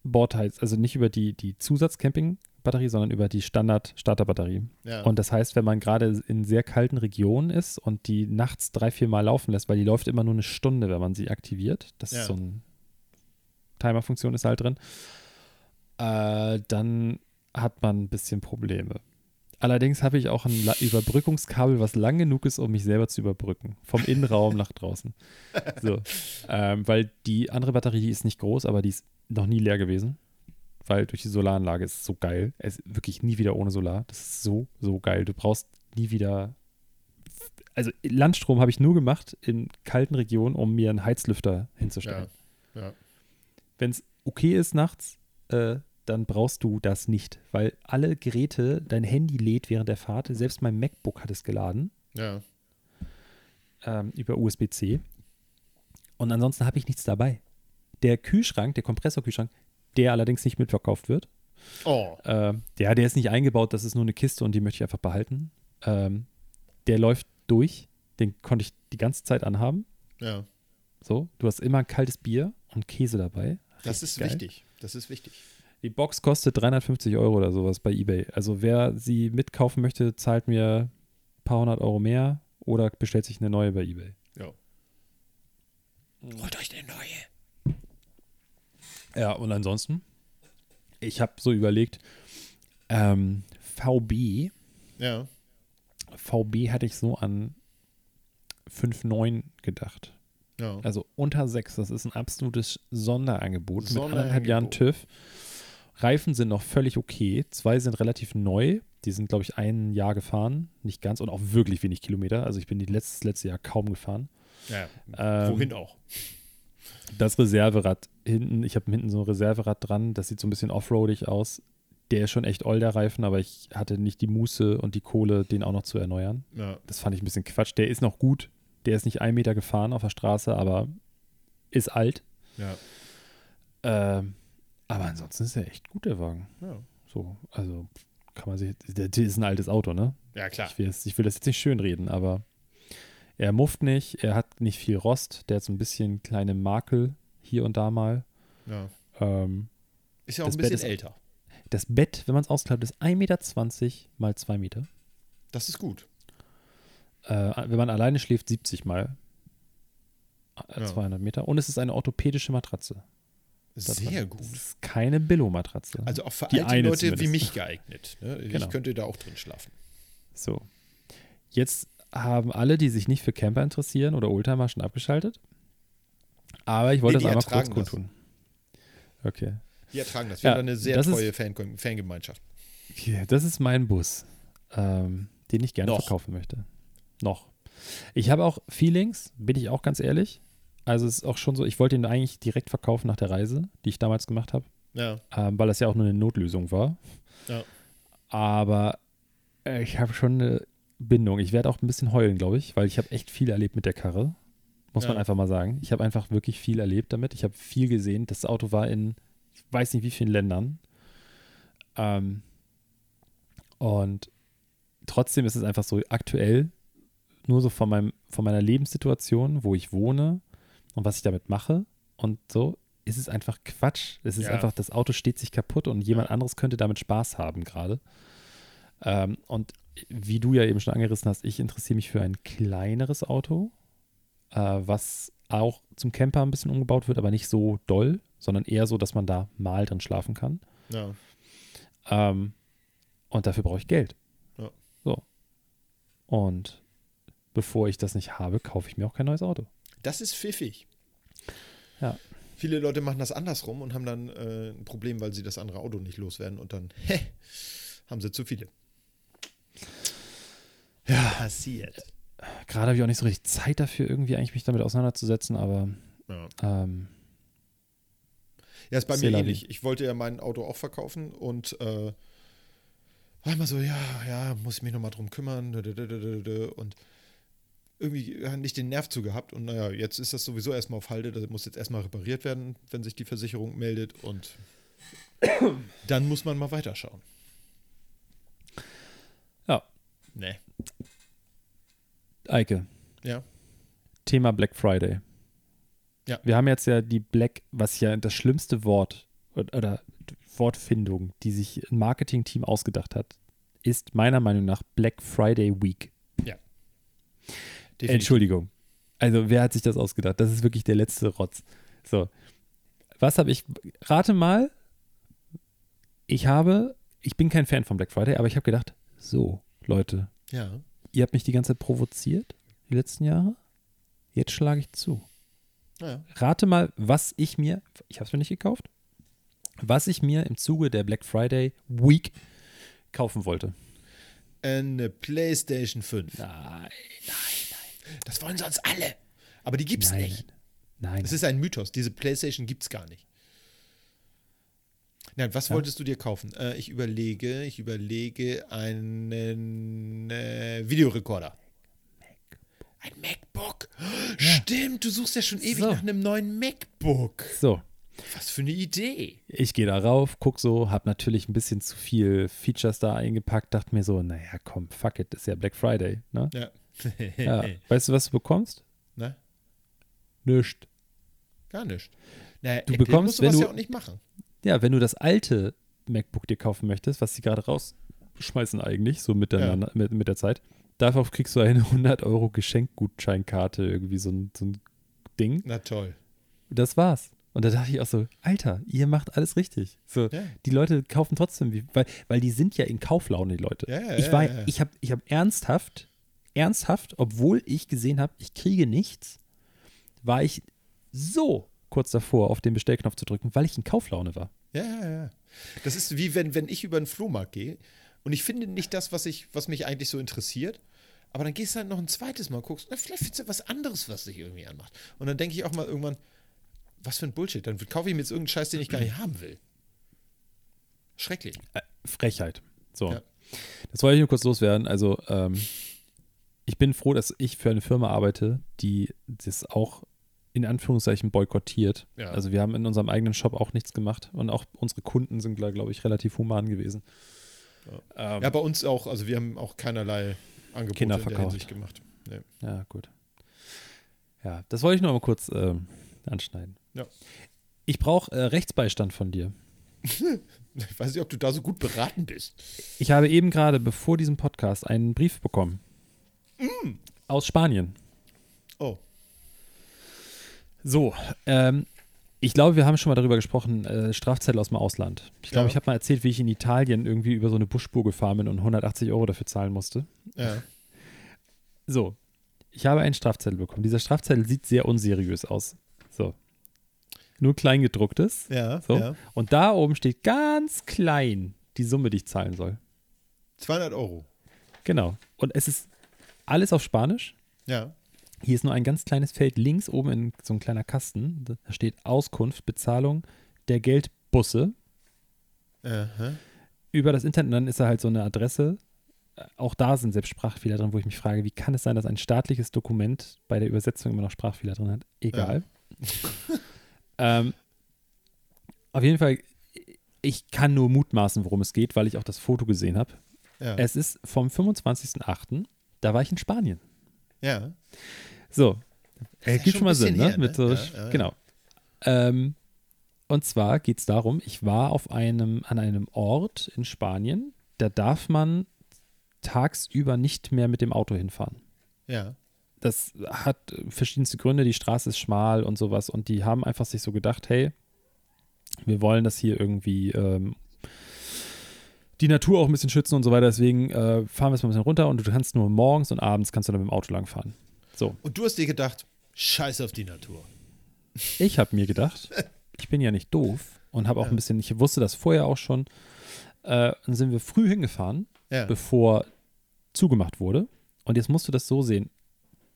Bordheizung, also nicht über die, die Zusatzcamping-Batterie, sondern über die Standard-Starterbatterie. Ja. Und das heißt, wenn man gerade in sehr kalten Regionen ist und die nachts drei, vier Mal laufen lässt, weil die läuft immer nur eine Stunde, wenn man sie aktiviert. Das Ja. ist so ein Timerfunktion ist halt drin. Äh, dann hat man ein bisschen Probleme. Allerdings habe ich auch ein La Überbrückungskabel, was lang genug ist, um mich selber zu überbrücken. Vom Innenraum nach draußen. So. Ähm, weil die andere Batterie, die ist nicht groß, aber die ist noch nie leer gewesen. weil durch die Solaranlage ist es so geil. Es ist wirklich nie wieder ohne Solar. Das ist so, so geil. Du brauchst nie wieder. Also Landstrom habe ich nur gemacht in kalten Regionen, um mir einen Heizlüfter hinzustellen. Ja. ja. Wenn es okay ist nachts, äh, dann brauchst du das nicht, weil alle Geräte, dein Handy lädt während der Fahrt. Selbst mein MacBook hat es geladen Ja. ähm, über USB-C. Und ansonsten habe ich nichts dabei. Der Kühlschrank, der Kompressorkühlschrank, der allerdings nicht mitverkauft wird. Oh. Ähm, ja, der ist nicht eingebaut, das ist nur eine Kiste und die möchte ich einfach behalten. Ähm, der läuft durch, den konnte ich die ganze Zeit anhaben. Ja. So, du hast immer ein kaltes Bier und Käse dabei. Das ist geil. wichtig. Das ist wichtig. Die Box kostet 350 Euro oder sowas bei eBay. Also wer sie mitkaufen möchte, zahlt mir ein paar hundert Euro mehr oder bestellt sich eine neue bei eBay. Ja. Holt euch eine neue. Ja, und ansonsten, ich habe so überlegt, ähm, VB, Ja. VB hatte ich so an 5,9 gedacht. Ja. Also unter 6, das ist ein absolutes Sonderangebot mit Sonderangebot. anderthalb Jahren TÜV. Reifen sind noch völlig okay. Zwei sind relativ neu. Die sind, glaube ich, ein Jahr gefahren. Nicht ganz und auch wirklich wenig Kilometer. Also ich bin die letztes, letzte Jahr kaum gefahren. ja. Ähm, Wohin auch? Das Reserverad hinten, ich habe hinten so ein Reserverad dran, das sieht so ein bisschen offroadig aus. Der ist schon echt old, der Reifen, aber ich hatte nicht die Muße und die Kohle, den auch noch zu erneuern. Ja. Das fand ich ein bisschen Quatsch. Der ist noch gut. Der ist nicht ein Meter gefahren auf der Straße, aber ist alt. Ja. Ähm, aber ansonsten ist er echt gut, der Wagen. Ja. So, also kann man sich, der, der ist ein altes Auto, ne? Ja, klar. Ich will, das, ich will das jetzt nicht schönreden, aber er mufft nicht, er hat nicht viel Rost, der hat so ein bisschen kleine Makel hier und da mal. Ja. Ähm, Ist ja auch ein bisschen ist- älter. das Bett, wenn man es ausklappt, ist 1,20 Meter mal 2 Meter. Das ist gut. Äh, wenn man alleine schläft, 70 mal äh, Ja. 200 Meter. Und es ist eine orthopädische Matratze. Sehr gut. Es ist keine Billo-Matratze. Also auch für Die alte Leute wie zumindest. mich geeignet. Ne? Ich Genau. könnte da auch drin schlafen. So. Jetzt haben alle, die sich nicht für Camper interessieren oder Oldtimer, schon abgeschaltet. Aber ich wollte Nee, es die einmal kurz ertragen das. kundtun. Okay. Die ertragen das. Wir Ja, haben eine sehr das ist- treue Fan Fangemeinschaft. Okay, Das ist mein Bus, ähm, den ich gerne Noch. verkaufen möchte. Noch. Ich habe auch Feelings, bin ich auch ganz ehrlich. Also es ist auch schon so, ich wollte ihn eigentlich direkt verkaufen nach der Reise, die ich damals gemacht habe, Ja. ähm, weil das ja auch nur eine Notlösung war. Ja. Aber äh, ich habe schon eine Bindung. Ich werde auch ein bisschen heulen, glaube ich, weil ich habe echt viel erlebt mit der Karre. Muss man Ja. einfach mal sagen. Ich habe einfach wirklich viel erlebt damit. Ich habe viel gesehen. Das Auto war in, ich weiß nicht wie vielen Ländern. Ähm, und trotzdem ist es einfach so aktuell, nur so von, meinem, von meiner Lebenssituation, wo ich wohne und was ich damit mache und so, ist es einfach Quatsch. Es ist Ja. einfach, das Auto steht sich kaputt und jemand anderes könnte damit Spaß haben gerade. Ähm, und wie du ja eben schon angerissen hast, ich interessiere mich für ein kleineres Auto, äh, was auch zum Camper ein bisschen umgebaut wird, aber nicht so doll, sondern eher so, dass man da mal drin schlafen kann. ja. Ähm, und dafür brauche ich Geld. Ja. So. Und bevor ich das nicht habe, kaufe ich mir auch kein neues Auto. Das ist pfiffig. Ja. Viele Leute machen das andersrum und haben dann äh, ein Problem, weil sie das andere Auto nicht loswerden und dann hä, haben sie zu viele. Ja. Passiert. Gerade habe ich auch nicht so richtig Zeit dafür, irgendwie eigentlich mich damit auseinanderzusetzen, aber Ja. ähm, Ja, ist bei mir ähnlich. Ich wollte ja mein Auto auch verkaufen und äh, war immer so, ja, ja, muss ich mich nochmal drum kümmern. Und irgendwie äh, nicht den Nerv zu gehabt. Und naja, jetzt ist das sowieso erstmal auf Halde. Das muss jetzt erstmal repariert werden, wenn sich die Versicherung meldet. Und dann muss man mal weiterschauen. Ja. Nee. Eike, Ja. Thema Black Friday. Ja. Wir haben jetzt ja die Black, was ja das schlimmste Wort oder, Wortfindung, die sich ein Marketing-Team ausgedacht hat, ist meiner Meinung nach Black Friday Week. Definitiv. Entschuldigung. Also, wer hat sich das ausgedacht? Das ist wirklich der letzte Rotz. So. Was habe ich? Rate mal. Ich habe, ich bin kein Fan von Black Friday, aber ich habe gedacht, so, Leute, Ja. ihr habt mich die ganze Zeit provoziert, die letzten Jahre. Jetzt schlage ich zu. ja. Rate mal, was ich mir, ich habe es mir nicht gekauft, was ich mir im Zuge der Black Friday Week kaufen wollte. Eine PlayStation 5. Nein, Das wollen sonst alle. Aber die gibt's nein, nicht. nein. Das ist ein Mythos. Diese PlayStation gibt's gar nicht. Nein, was Ja. wolltest du dir kaufen? Äh, ich überlege, ich überlege einen äh, Videorekorder. Ein MacBook. Stimmt, du suchst ja schon ewig So. nach einem neuen MacBook. so, Was für eine Idee. ich gehe da rauf, guck so, hab natürlich ein bisschen zu viel Features da eingepackt, dachte mir so, naja, komm, fuck it, ist ja Black Friday, ne? Ja. Ja. Weißt du, was du bekommst? Na, Nischt. gar nicht. Naja, Du bekommst, wenn du- ja auch nicht machen. Ja, wenn du das alte MacBook dir kaufen möchtest, was sie gerade rausschmeißen eigentlich, so miteinander, mit, mit der Zeit, darauf kriegst du eine 100 Euro Geschenkgutscheinkarte, irgendwie so ein, so ein Ding. Na toll. Das war's. Und da dachte ich auch so, Alter, ihr macht alles richtig. So, Ja. die Leute kaufen trotzdem, weil, weil die sind ja in Kauflaune, die Leute. Ja, ja, ich ja, war, ja, ja. ich habe ich hab ernsthaft, ernsthaft, obwohl ich gesehen habe, ich kriege nichts, war ich so kurz davor, auf den Bestellknopf zu drücken, weil ich in Kauflaune war. Ja, ja, ja. Das ist wie wenn, wenn ich über einen Flohmarkt gehe und ich finde nicht das, was, ich, was mich eigentlich so interessiert. Aber dann gehst du halt noch ein zweites Mal, guckst, na, vielleicht findest du was anderes, was dich irgendwie anmacht. Und dann denke ich auch mal irgendwann, was für ein Bullshit. Dann kaufe ich mir jetzt irgendeinen Scheiß, den ich gar nicht haben will. Schrecklich. Äh, Frechheit. So. Ja. Das wollte ich nur kurz loswerden. Also, ähm, ich bin froh, dass ich für eine Firma arbeite, die das auch in Anführungszeichen boykottiert. Ja. Also, wir haben in unserem eigenen Shop auch nichts gemacht und auch unsere Kunden sind, glaube ich, relativ human gewesen. Ähm, Ja, bei uns auch. Also wir haben auch keinerlei Angebote in der. Hinsicht gemacht. Nee. Ja, gut. Ja, das wollte ich nur mal kurz ähm, anschneiden. Ja. Ich brauche äh, Rechtsbeistand von dir. Ich weiß nicht, ob du da so gut beraten bist. Ich habe eben gerade, bevor diesem Podcast, einen Brief bekommen. Aus Spanien. Oh. So, ähm, ich glaube, wir haben schon mal darüber gesprochen, äh, Strafzettel aus dem Ausland. Ich glaube, Ja. ich habe mal erzählt, wie ich in Italien irgendwie über so eine Buschspur gefahren bin und 180 Euro dafür zahlen musste. Ja. So, ich habe einen Strafzettel bekommen. Dieser Strafzettel sieht sehr unseriös aus. So. Nur kleingedrucktes. Ja. So. ja. Und da oben steht ganz klein die Summe, die ich zahlen soll. 200 Euro. Genau. Und es ist alles auf Spanisch. Ja. Hier ist nur ein ganz kleines Feld links oben in so ein kleiner Kasten. Da steht Auskunft, Bezahlung der Geldbusse. Aha. Über das Internet, dann ist da halt so eine Adresse. Äh, Auch da sind selbst Sprachfehler drin, wo ich mich frage, wie kann es sein, dass ein staatliches Dokument bei der Übersetzung immer noch Sprachfehler drin hat? Egal. ähm, auf jeden Fall, ich kann nur mutmaßen, worum es geht, weil ich auch das Foto gesehen habe. Ja. Es ist vom 25.08., da war ich in Spanien. ja. So. Äh, ja gibt schon mal Sinn, ne? her, Mit so, ne? Ja, genau. Ähm, und zwar geht es darum, ich war auf einem, an einem Ort in Spanien, da darf man tagsüber nicht mehr mit dem Auto hinfahren. Ja. Das hat verschiedenste Gründe, die Straße ist schmal und sowas und die haben einfach sich so gedacht, hey, wir wollen das hier irgendwie ähm, die Natur auch ein bisschen schützen und so weiter, deswegen äh, fahren wir es mal ein bisschen runter und du kannst nur morgens und abends kannst du dann mit dem Auto langfahren. So, Und du hast dir gedacht, scheiß auf die Natur. Ich habe mir gedacht, ich bin ja nicht doof und habe auch Ja. ein bisschen, ich wusste das vorher auch schon. Äh, dann sind wir früh hingefahren, Ja. bevor zugemacht wurde. Und jetzt musst du das so sehen.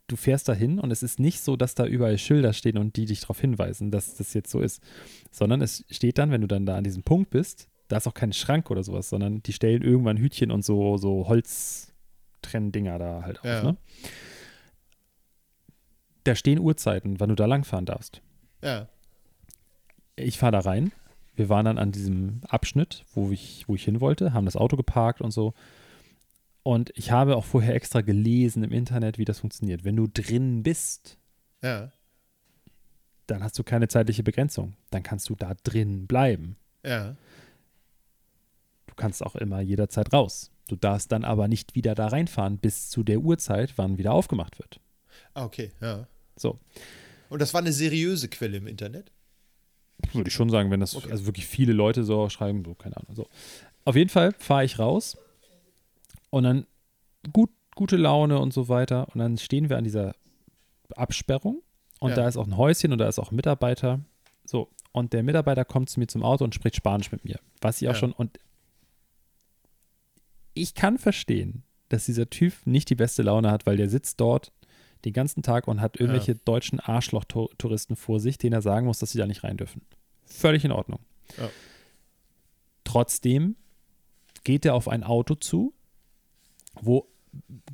Du fährst dahin und es ist nicht so, dass da überall Schilder stehen und die dich darauf hinweisen, dass das jetzt so ist. Sondern es steht dann, wenn du dann da an diesem Punkt bist, da ist auch kein Schrank oder sowas, sondern die stellen irgendwann Hütchen und so, so Holztrenndinger da halt auf. Ja. Ne? Da stehen Uhrzeiten, wann du da langfahren darfst Ja. ich fahre da rein. Wir waren dann an diesem Abschnitt, wo ich, wo ich hin wollte, haben das Auto geparkt und so. Und ich habe auch vorher extra gelesen im Internet, wie das funktioniert. Wenn du drin bist, Ja. dann hast du keine zeitliche Begrenzung. Dann kannst du da drin bleiben. Ja. Du kannst auch immer jederzeit raus. Du darfst dann aber nicht wieder da reinfahren bis zu der Uhrzeit, wann wieder aufgemacht wird. Ah, okay. Ja. So, Und das war eine seriöse Quelle im Internet? würde ich schon sagen, wenn das Okay. also wirklich viele Leute so schreiben, so, keine Ahnung. So. Auf jeden Fall fahre ich raus und dann gut, gute Laune und so weiter. Und dann stehen wir an dieser Absperrung und Ja. da ist auch ein Häuschen und da ist auch ein Mitarbeiter. So, Und der Mitarbeiter kommt zu mir zum Auto und spricht Spanisch mit mir. Was ich auch Ja. schon. Und ich kann verstehen, dass dieser Typ nicht die beste Laune hat, weil der sitzt dort den ganzen Tag und hat irgendwelche deutschen Arschloch-Touristen vor sich, denen er sagen muss, dass sie da nicht rein dürfen. Völlig in Ordnung. Ja. Trotzdem geht er auf ein Auto zu, wo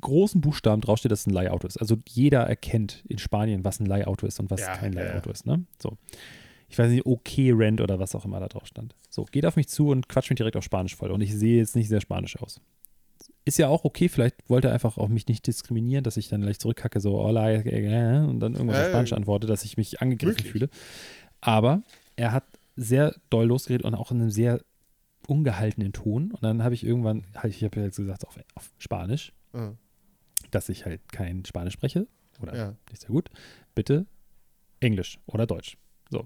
großen Buchstaben draufsteht, dass es ein Leihauto ist. Also jeder erkennt in Spanien, was ein Leihauto ist und was Ja, kein ja, ja. Leihauto ist. Ne? So. Ich weiß nicht, okay Rent oder was auch immer da drauf stand. So, geht auf mich zu und quatscht mich direkt auf Spanisch voll. Und ich sehe jetzt nicht sehr spanisch aus. Ist ja auch okay, vielleicht wollte er einfach auch mich nicht diskriminieren, dass ich dann gleich zurückkacke, so hola, äh, äh, und dann irgendwas auf Äh, Spanisch antworte, dass ich mich angegriffen fühle. Aber er hat sehr doll losgeredet und auch in einem sehr ungehaltenen Ton. Und dann habe ich irgendwann, ich habe jetzt gesagt, auf, auf Spanisch, Ja. dass ich halt kein Spanisch spreche oder Ja. nicht sehr gut, bitte Englisch oder Deutsch. So.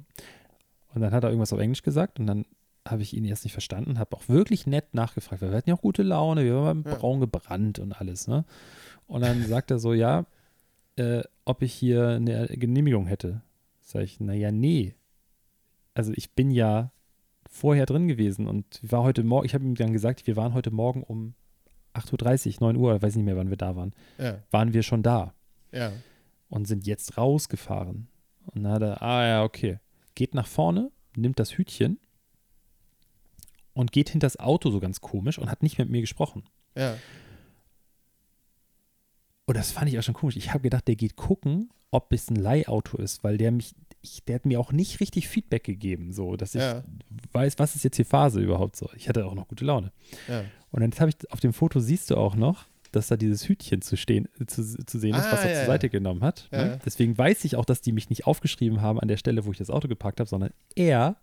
Und dann hat er irgendwas auf Englisch gesagt und dann habe ich ihn erst nicht verstanden, habe auch wirklich nett nachgefragt, weil wir hatten ja auch gute Laune, wir waren Ja. braun gebrannt und alles, ne? Und dann sagt er so, ja, äh, ob ich hier eine Genehmigung hätte. Sag ich, naja, nee. Also ich bin ja vorher drin gewesen und war heute Morgen, ich habe ihm dann gesagt, wir waren heute Morgen um 8.30 Uhr, 9 Uhr, weiß nicht mehr, wann wir da waren, Ja. waren wir schon da Ja. und sind jetzt rausgefahren. Und dann hat er, ah ja, okay. Geht nach vorne, nimmt das Hütchen und geht hinter das Auto so ganz komisch und hat nicht mit mir gesprochen. Ja. Und das fand ich auch schon komisch. Ich habe gedacht, der geht gucken, ob es ein Leihauto ist, weil der mich, ich, der hat mir auch nicht richtig Feedback gegeben, so, dass ich Ja. weiß, was ist jetzt hier Phase überhaupt so. Ich hatte auch noch gute Laune. Ja. Und dann habe ich auf dem Foto siehst du auch noch, dass da dieses Hütchen zu stehen, zu, zu sehen ist, Ah, was er ja, zur. Seite genommen hat. Ne? Deswegen weiß ich auch, dass die mich nicht aufgeschrieben haben an der Stelle, wo ich das Auto geparkt habe, sondern er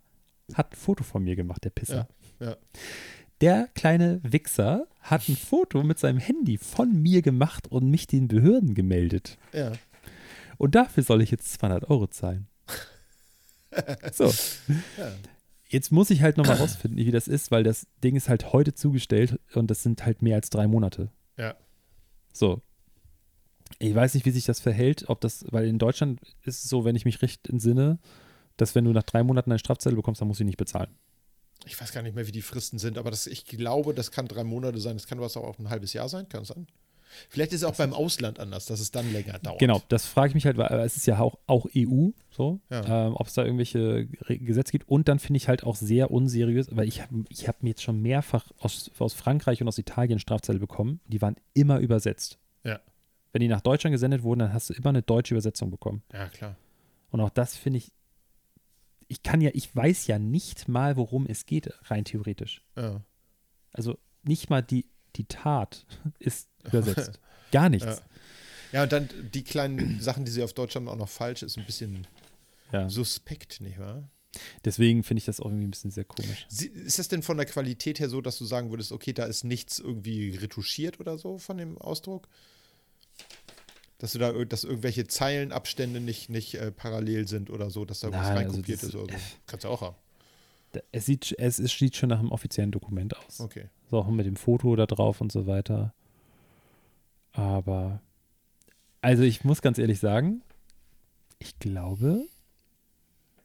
hat ein Foto von mir gemacht, der Pisser. Ja. Der kleine Wichser hat ein Foto mit seinem Handy von mir gemacht und mich den Behörden gemeldet. Ja. Und dafür soll ich jetzt 200 Euro zahlen. So. Ja. Jetzt muss ich halt nochmal rausfinden, wie das ist, weil das Ding ist halt heute zugestellt und das sind halt mehr als drei Monate. Ja. So. Ich weiß nicht, wie sich das verhält, ob das, weil in Deutschland ist es so, wenn ich mich recht entsinne, dass wenn du nach drei Monaten eine Strafzettel bekommst, dann musst du die nicht bezahlen. Ich weiß gar nicht mehr, wie die Fristen sind, aber das, ich glaube, das kann drei Monate sein. Das kann was auch ein halbes Jahr sein, kann es sein. Vielleicht ist es auch beim Ausland anders, dass es dann länger dauert. Genau, das frage ich mich halt, weil es ist ja auch, auch EU, so, Ja. ähm, ob es da irgendwelche Re- Gesetze gibt. Und dann finde ich halt auch sehr unseriös, weil ich habe ich hab mir jetzt schon mehrfach aus, aus Frankreich und aus Italien Strafzettel bekommen, die waren immer übersetzt. Ja. Wenn die nach Deutschland gesendet wurden, dann hast du immer eine deutsche Übersetzung bekommen. Ja, klar. Und auch das finde ich, ich kann ja, ich weiß ja nicht mal, worum es geht, rein theoretisch. Ja. Also nicht mal die, die Tat ist übersetzt. Gar nichts. Ja. ja, und dann die kleinen Sachen, die sie auf Deutschland auch noch falsch ist, ein bisschen Ja. suspekt, nicht wahr? Deswegen finde ich das auch irgendwie ein bisschen sehr komisch. Sie- Ist das denn von der Qualität her so, dass du sagen würdest, okay, da ist nichts irgendwie retuschiert oder so von dem Ausdruck? Dass du da, dass irgendwelche Zeilenabstände nicht, nicht äh, parallel sind oder so, dass da was Nein, also reinkopiert das- ist oder so. Kannst du auch haben. Da- Es sieht, es, es sieht schon nach einem offiziellen Dokument aus. Okay. So auch mit dem Foto da drauf und so weiter. Aber, also ich muss ganz ehrlich sagen, ich glaube,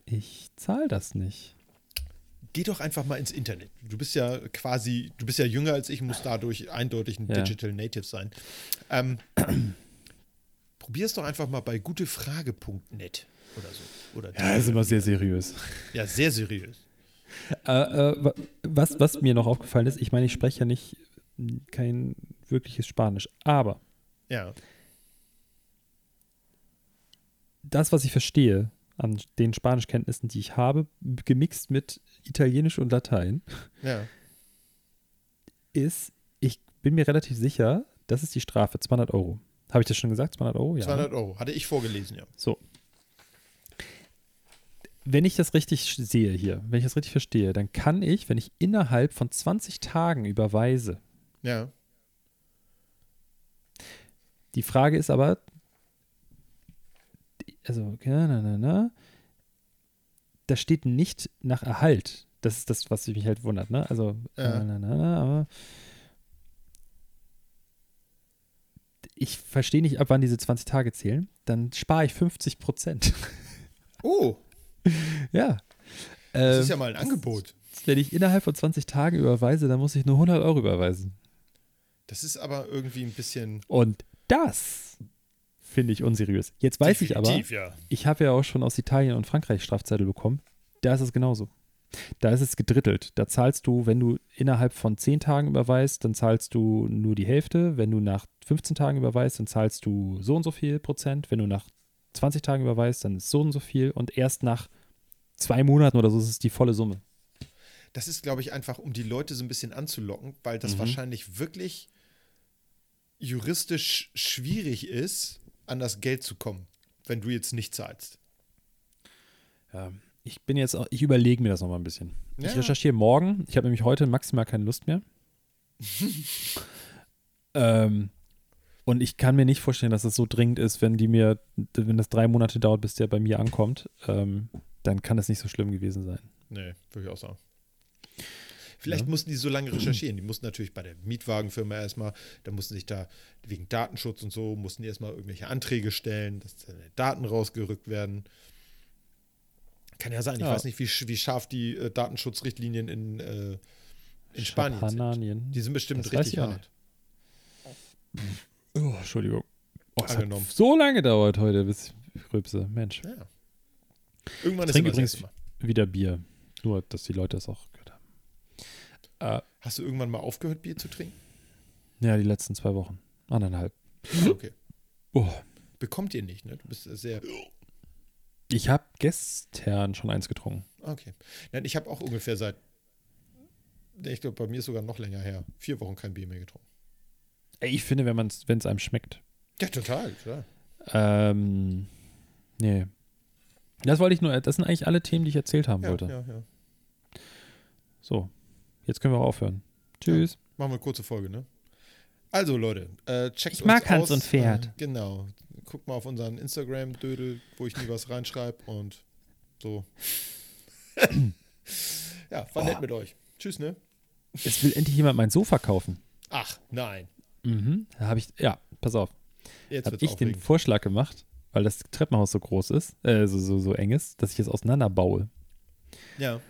ich zahle das nicht. Geh doch einfach mal ins Internet. Du bist ja quasi, du bist ja jünger als ich, muss dadurch eindeutig ein Ja. Digital Native sein. Ähm, Probier es doch einfach mal bei gutefrage.net oder so. Oder Ja, ist immer sehr seriös. Ja, sehr seriös. Äh, äh, wa- was, was mir noch aufgefallen ist, ich meine, ich spreche ja nicht kein wirkliches Spanisch, aber Ja. das, was ich verstehe an den Spanischkenntnissen, die ich habe, gemixt mit Italienisch und Latein, Ja. ist, ich bin mir relativ sicher, das ist die Strafe, 200 Euro. Habe ich das schon gesagt? 200 Euro? Ja. ne? 200 Euro. Hatte ich vorgelesen, ja. So. Wenn ich das richtig sehe hier, wenn ich das richtig verstehe, dann kann ich, wenn ich innerhalb von 20 Tagen überweise, Ja. Die Frage ist aber, also, na, na, na, da steht nicht nach Erhalt. Das ist das, was mich halt wundert, ne? Also, Ja. na, na, na, aber ich verstehe nicht, ab wann diese 20 Tage zählen. Dann spare ich 50 Prozent. Oh. Ja. Das Ähm, ist ja mal ein Angebot. Wenn ich innerhalb von 20 Tagen überweise, dann muss ich nur 100 Euro überweisen. Das ist aber irgendwie ein bisschen. Und das finde ich unseriös. Jetzt weiß ich aber, Definitiv, ja. ich habe ja auch schon aus Italien und Frankreich Strafzettel bekommen. Da ist es genauso. Da ist es gedrittelt. Da zahlst du, wenn du innerhalb von 10 Tagen überweist, dann zahlst du nur die Hälfte. Wenn du nach 15 Tagen überweist, dann zahlst du so und so viel Prozent. Wenn du nach 20 Tagen überweist, dann ist so und so viel. Und erst nach zwei Monaten oder so ist es die volle Summe. Das ist, glaube ich, einfach, um die Leute so ein bisschen anzulocken, weil das Mhm. wahrscheinlich wirklich juristisch schwierig ist, an das Geld zu kommen, wenn du jetzt nicht zahlst. Ja, ich bin jetzt auch, ich überlege mir das nochmal ein bisschen. Ja. Ich recherchiere morgen. Ich habe nämlich heute maximal keine Lust mehr. ähm, und ich kann mir nicht vorstellen, dass es so dringend ist, wenn die mir, wenn das drei Monate dauert, bis der bei mir ankommt, ähm, dann kann es nicht so schlimm gewesen sein. Nee, würde ich auch sagen. Vielleicht Ja. mussten die so lange recherchieren. Die mussten natürlich bei der Mietwagenfirma erstmal, da mussten sich da wegen Datenschutz und so, mussten die erstmal irgendwelche Anträge stellen, dass Daten rausgerückt werden. Kann ja sein. Ich Ja. weiß nicht, wie, wie scharf die äh, Datenschutzrichtlinien in, äh, in Spanien sind. Die sind bestimmt Das richtig ich hart. Oh, Entschuldigung. Oh, es hat so lange gedauert heute, bis ich rülpse. Mensch. Ja. Irgendwann Ich ist übrigens Mal. wieder Bier. Nur, dass die Leute das auch. Äh, Hast du irgendwann mal aufgehört, Bier zu trinken? ja, die letzten zwei Wochen. Anderthalb. Okay. Oh. Bekommt ihr nicht, ne? Du bist sehr. Ich habe gestern schon eins getrunken. Okay. Nein, ich habe auch ungefähr seit. Ich glaube, bei mir ist sogar noch länger her. Vier Wochen kein Bier mehr getrunken. Ey, ich finde, wenn es einem schmeckt. Ja, total, klar. Ähm, nee. Das wollte ich nur, das sind eigentlich alle Themen, die ich erzählt haben Ja, wollte. ja, ja. So, jetzt können wir auch aufhören. Tschüss. Machen wir eine kurze Folge, ne? Also, Leute, äh, checkt Ich mag Hans aus. und Pferd. Äh, genau. Guckt mal auf unseren Instagram-Dödel, wo ich nie was reinschreibe und so. ja, war nett Oh. mit euch. Tschüss, ne? Es will endlich jemand mein Sofa kaufen. Ach, nein. Mhm. Da habe ich, ja, pass auf. Jetzt Habe ich den aufregend. Vorschlag gemacht, weil das Treppenhaus so groß ist, äh, so, so, so eng ist, dass ich es auseinanderbaue. Ja.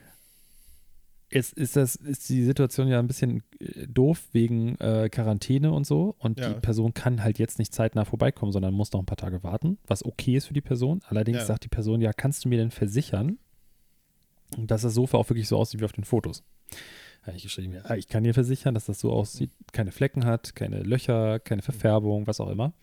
Jetzt ist das, ist die Situation ja ein bisschen äh, doof wegen äh, Quarantäne und so. Und Ja. die Person kann halt jetzt nicht zeitnah vorbeikommen, sondern muss noch ein paar Tage warten, was okay ist für die Person. Allerdings Ja. sagt die Person, ja, kannst du mir denn versichern, dass das Sofa auch wirklich so aussieht wie auf den Fotos? Da habe ich geschrieben, ja, ich kann dir versichern, dass das so aussieht, keine Flecken hat, keine Löcher, keine Verfärbung, was auch immer.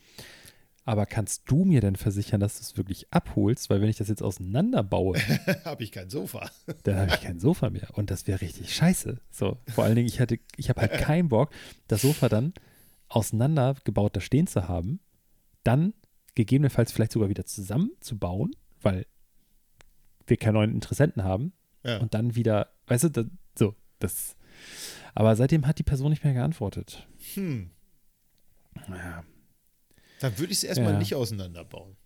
Aber kannst du mir denn versichern, dass du es wirklich abholst? Weil wenn ich das jetzt auseinanderbaue, habe ich kein Sofa. dann habe ich kein Sofa mehr. Und das wäre richtig scheiße. So, vor allen Dingen, ich hatte, ich habe halt keinen Bock, das Sofa dann auseinandergebaut da stehen zu haben, dann gegebenenfalls vielleicht sogar wieder zusammenzubauen, weil wir keinen neuen Interessenten haben Ja. und dann wieder, weißt du, da, so, das. Aber seitdem hat die Person nicht mehr geantwortet. Hm. Naja, Dann würde ich es erstmal Ja. nicht auseinanderbauen.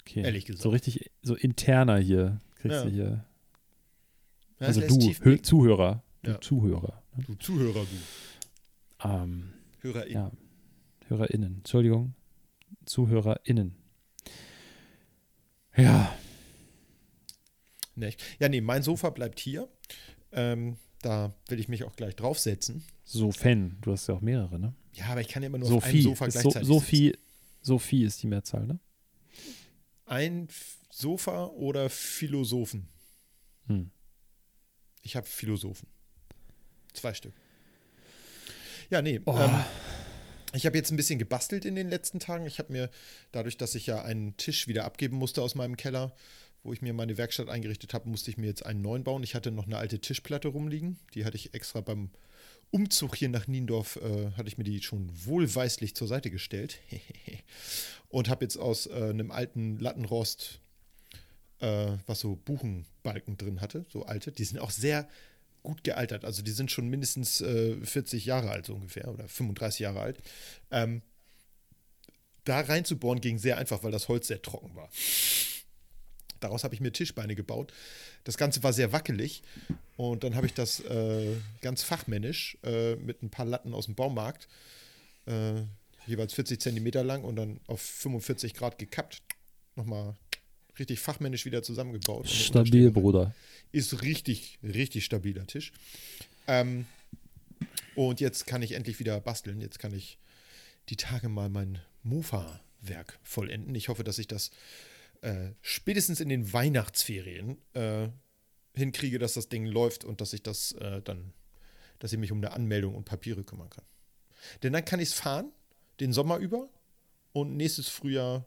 okay. Ehrlich gesagt. So richtig, so interner hier kriegst Ja. du hier. Ja, Also du, Hö. Zuhörer. Du Ja. Zuhörer. ne? Du Zuhörer, du. Ähm, HörerInnen. Ja. HörerInnen. Entschuldigung. ZuhörerInnen. Ja. Nicht. Ja, nee, mein Sofa bleibt hier. Ähm, da will ich mich auch gleich draufsetzen. Sofan. Du hast ja auch mehrere, ne? Ja, aber ich kann ja immer nur auf einem Sophie. Sofa Ist so, gleichzeitig sitzen. Sophie, ist die Mehrzahl, ne? Ein Sofa oder Philosophen? Hm. Ich habe Philosophen. Zwei Stück. Ja, nee. Oh. Ähm, ich habe jetzt ein bisschen gebastelt in den letzten Tagen. Ich habe mir, dadurch, dass ich ja einen Tisch wieder abgeben musste aus meinem Keller, wo ich mir meine Werkstatt eingerichtet habe, musste ich mir jetzt einen neuen bauen. Ich hatte noch eine alte Tischplatte rumliegen. Die hatte ich extra beim Umzug hier nach Niendorf, äh, hatte ich mir die schon wohlweislich zur Seite gestellt. Und habe jetzt aus äh, einem alten Lattenrost, äh, was so Buchenbalken drin hatte, so alte, die sind auch sehr gut gealtert. Also die sind schon mindestens äh, 40 Jahre alt so ungefähr oder 35 Jahre alt. Ähm, da reinzubohren ging sehr einfach, weil das Holz sehr trocken war. Daraus habe ich mir Tischbeine gebaut. Das Ganze war sehr wackelig und dann habe ich das äh, ganz fachmännisch äh, mit ein paar Latten aus dem Baumarkt, äh, jeweils 40 Zentimeter lang und dann auf 45 Grad gekappt, nochmal richtig fachmännisch wieder zusammengebaut. Stabil. Bruder. Ist richtig, richtig stabiler Tisch. Ähm, und jetzt kann ich endlich wieder basteln. Jetzt kann ich die Tage mal mein Mofa-Werk vollenden. Ich hoffe, dass ich das äh, spätestens in den Weihnachtsferien äh, hinkriege, dass das Ding läuft und dass ich das äh, dann, dass ich mich um eine Anmeldung und Papiere kümmern kann. Denn dann kann ich es fahren, den Sommer über und nächstes Frühjahr,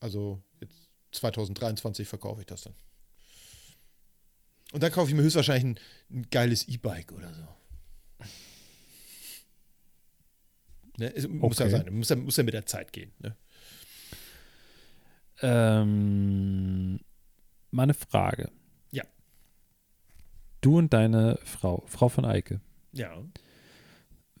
also jetzt 2023, verkaufe ich das dann. Und dann kaufe ich mir höchstwahrscheinlich ein, ein geiles E-Bike oder so. Ne? Es Muss ja Okay. sein, muss ja, muss ja mit der Zeit gehen. Ne? Ähm, meine Frage. Ja. Du und deine Frau, Frau von Eike, Ja.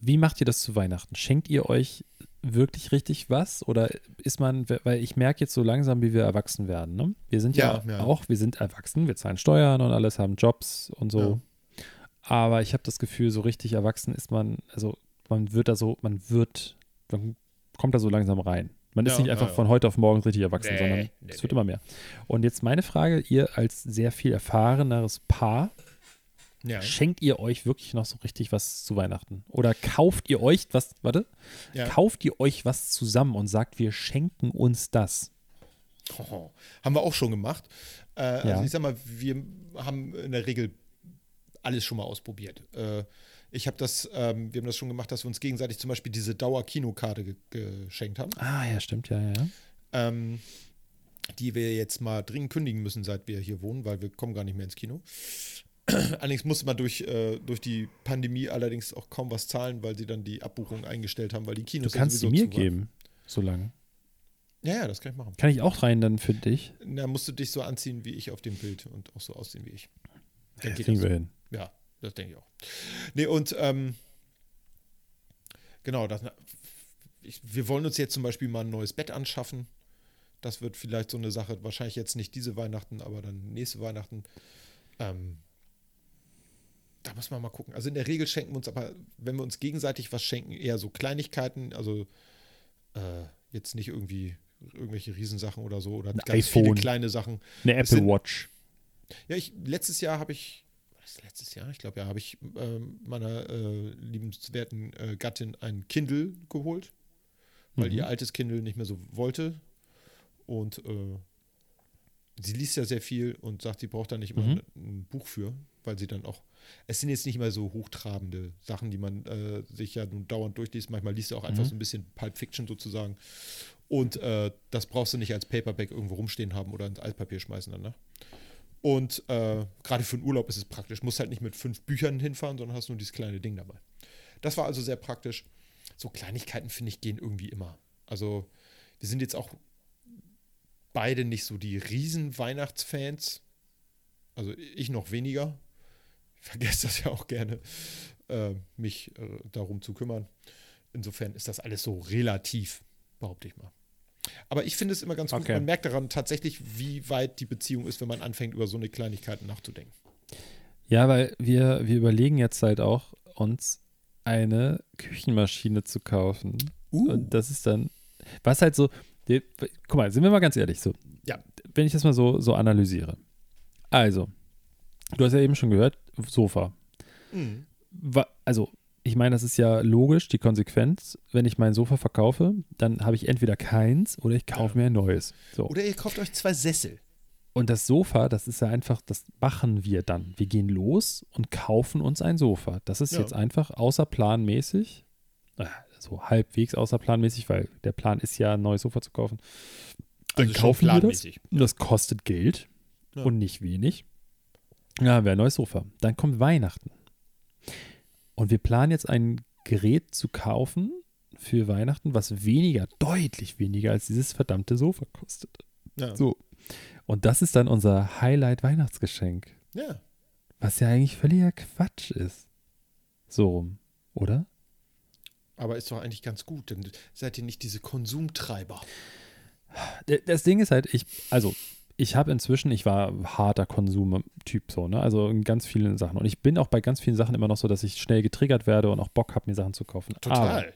wie macht ihr das zu Weihnachten? Schenkt ihr euch wirklich richtig was? Oder ist man, weil ich merke jetzt so langsam, wie wir erwachsen werden. Ne? Wir sind ja, Ja, ja. auch, wir sind erwachsen, wir zahlen Steuern und alles, haben Jobs und so. Aber ich habe das Gefühl, so richtig erwachsen ist man, also man wird da so, man wird, man kommt da so langsam rein. Man ist Ja, nicht ja, einfach ja. von heute auf morgen richtig erwachsen, Nee, sondern nee, es wird nee. immer mehr. Und jetzt meine Frage, ihr als sehr viel erfahreneres Paar, schenkt ihr euch wirklich noch so richtig was zu Weihnachten? Oder kauft ihr euch was, warte, kauft ihr euch was zusammen und sagt, wir schenken uns das? Oh, haben wir auch schon gemacht. Äh, Also ich sag mal, wir haben in der Regel alles schon mal ausprobiert. Äh, ich habe das, ähm, wir haben das schon gemacht, dass wir uns gegenseitig zum Beispiel diese Dauer-Kinokarte ge geschenkt haben, Ah, ja, stimmt, ja, ja. ähm, die wir jetzt mal dringend kündigen müssen, seit wir hier wohnen, weil wir kommen gar nicht mehr ins Kino. Allerdings musste man durch, äh, durch die Pandemie allerdings auch kaum was zahlen, weil sie dann die Abbuchung eingestellt haben, weil die Du Kinos ja kannst sie mir geben, so lange. Ja, ja, das kann ich machen. Kann ich auch rein dann für dich? Da musst du dich so anziehen wie ich auf dem Bild und auch so aussehen wie ich. Dann Das geht kriegen das. wir hin. Ja, das denke ich auch. Nee, und ähm, genau, das, ich, wir wollen uns jetzt zum Beispiel mal ein neues Bett anschaffen. Das wird vielleicht so eine Sache, wahrscheinlich jetzt nicht diese Weihnachten, aber dann nächste Weihnachten. Ähm, da muss man mal gucken. Also in der Regel schenken wir uns aber, wenn wir uns gegenseitig was schenken, eher so Kleinigkeiten, also äh, jetzt nicht irgendwie irgendwelche Riesensachen oder so oder Ein ganz viele iPhone. kleine Sachen. Eine Apple sind- Watch. Ja, ich, letztes Jahr habe ich, das letztes Jahr? Ich glaube, ja, habe ich ähm, meiner äh, liebenswerten äh, Gattin ein Kindle geholt, weil Mhm. ihr altes Kindle nicht mehr so wollte. Und äh, sie liest ja sehr viel und sagt, sie braucht da nicht immer Mhm. ein, ein Buch für, weil sie dann auch, es sind jetzt nicht immer so hochtrabende Sachen, die man äh, sich ja nun dauernd durchliest. Manchmal liest du auch einfach Mhm. so ein bisschen Pulp Fiction sozusagen. Und äh, das brauchst du nicht als Paperback irgendwo rumstehen haben oder ins Altpapier schmeißen dann, ne? Und äh, gerade für den Urlaub ist es praktisch. Musst halt nicht mit fünf Büchern hinfahren, sondern hast nur dieses kleine Ding dabei. Das war also sehr praktisch. So Kleinigkeiten, finde ich, gehen irgendwie immer. Also, wir sind jetzt auch beide nicht so die riesen Weihnachtsfans. Also ich noch weniger. Ich vergesse das ja auch gerne, äh, mich äh, darum zu kümmern. Insofern ist das alles so relativ, behaupte ich mal. Aber ich finde es immer ganz gut, Okay. man merkt daran tatsächlich, wie weit die Beziehung ist, wenn man anfängt, über so eine Kleinigkeit nachzudenken. Ja, weil wir, wir überlegen jetzt halt auch, uns eine Küchenmaschine zu kaufen. Uh. Und das ist dann, was halt so, die, guck mal, sind wir mal ganz ehrlich, so, Ja. wenn ich das mal so, so analysiere. Also, du hast ja eben schon gehört, Sofa. Mhm. Also, ich meine, das ist ja logisch, die Konsequenz. Wenn ich mein Sofa verkaufe, dann habe ich entweder keins oder ich kaufe Ja. mir ein neues. So. Oder ihr kauft euch zwei Sessel. Und das Sofa, das ist ja einfach, das machen wir dann. Wir gehen los und kaufen uns ein Sofa. Das ist Ja. jetzt einfach außerplanmäßig, so halbwegs außerplanmäßig, weil der Plan ist ja, ein neues Sofa zu kaufen. Dann Also kaufen wir das. Und das kostet Geld Ja. und nicht wenig. Ja, haben wir ein neues Sofa. Dann kommt Weihnachten. Und wir planen jetzt ein Gerät zu kaufen für Weihnachten, was weniger, deutlich weniger als dieses verdammte Sofa kostet. Ja. So. Und das ist dann unser Highlight-Weihnachtsgeschenk. ja. Was ja eigentlich völliger Quatsch ist. So rum, oder? Aber ist doch eigentlich ganz gut, denn seid ihr nicht diese Konsumtreiber. Das Ding ist halt, ich, also, ich habe inzwischen, ich war harter Konsumtyp so, ne? Also in ganz vielen Sachen. Und ich bin auch bei ganz vielen Sachen immer noch so, dass ich schnell getriggert werde und auch Bock habe, mir Sachen zu kaufen. Total.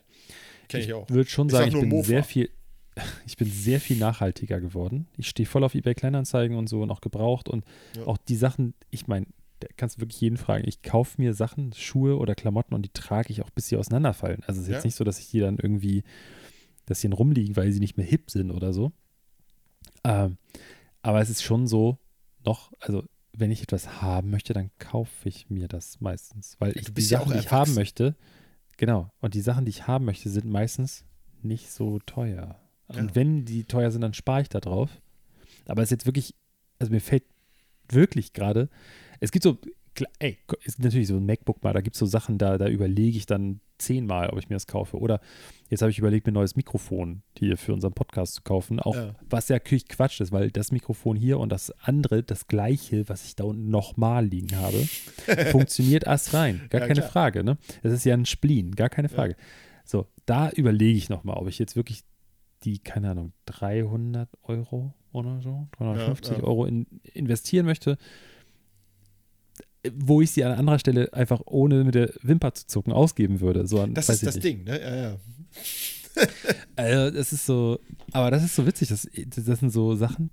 Kenn ich, auch. würde schon Ich sagen, sag ich bin Mofa. sehr viel. ich bin sehr viel nachhaltiger geworden. Ich stehe voll auf eBay Kleinanzeigen und so und auch gebraucht und Ja. auch die Sachen, ich meine, da kannst du wirklich jeden fragen. Ich kaufe mir Sachen, Schuhe oder Klamotten und die trage ich auch, bis sie auseinanderfallen. Also es ist jetzt Ja. nicht so, dass ich die dann irgendwie, dass sie dann rumliegen, weil sie nicht mehr hip sind oder so. Ähm, aber es ist schon so, noch, also wenn ich etwas haben möchte, dann kaufe ich mir das meistens, weil ich die ja Sachen, die ich haben möchte, genau, und die Sachen, die ich haben möchte, sind meistens nicht so teuer. Und wenn die teuer sind, dann spare ich da drauf. Aber es ist jetzt wirklich, also mir fällt wirklich gerade, es gibt so, ey, es gibt natürlich so ein MacBook mal, da gibt es so Sachen, da, da überlege ich dann zehnmal, ob ich mir das kaufe. Oder jetzt habe ich überlegt, mir ein neues Mikrofon hier für unseren Podcast zu kaufen. Auch Ja. was ja natürlich Quatsch ist, weil das Mikrofon hier und das andere, das gleiche, was ich da unten nochmal liegen habe, funktioniert erst rein. Gar Ja, keine klar. Frage, ne? Das ist ja ein Spleen, gar keine Frage. So, da überlege ich nochmal, ob ich jetzt wirklich die, keine Ahnung, 300 Euro oder so, 350 Ja, ja. Euro in, investieren möchte, wo ich sie an anderer Stelle einfach ohne mit der Wimper zu zucken ausgeben würde. So an, Das weiß ist das nicht. Ding, ne? Ja, ja. Also, das ist so, aber das ist so witzig, das, das sind so Sachen,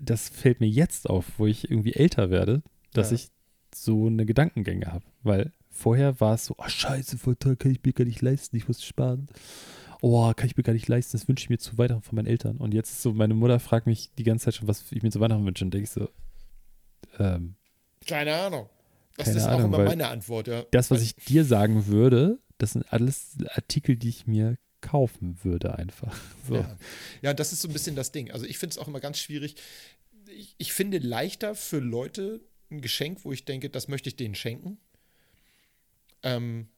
das fällt mir jetzt auf, wo ich irgendwie älter werde, dass Ja. ich so eine Gedankengänge habe. Weil vorher war es so, oh scheiße, voll toll, kann ich mir gar nicht leisten, ich muss sparen. Oh, kann ich mir gar nicht leisten, das wünsche ich mir zu Weihnachten von meinen Eltern. Und jetzt ist so, meine Mutter fragt mich die ganze Zeit schon, was ich mir zu Weihnachten wünsche. Und denke ich so, ähm, Keine Ahnung. Das Keine ist auch Ahnung, immer weil meine Antwort, ja. das, was ich dir sagen würde, das sind alles Artikel, die ich mir kaufen würde einfach. So. Ja. ja, das ist so ein bisschen das Ding. Also ich finde es auch immer ganz schwierig. Ich, ich finde leichter für Leute ein Geschenk, wo ich denke, das möchte ich denen schenken. Ähm,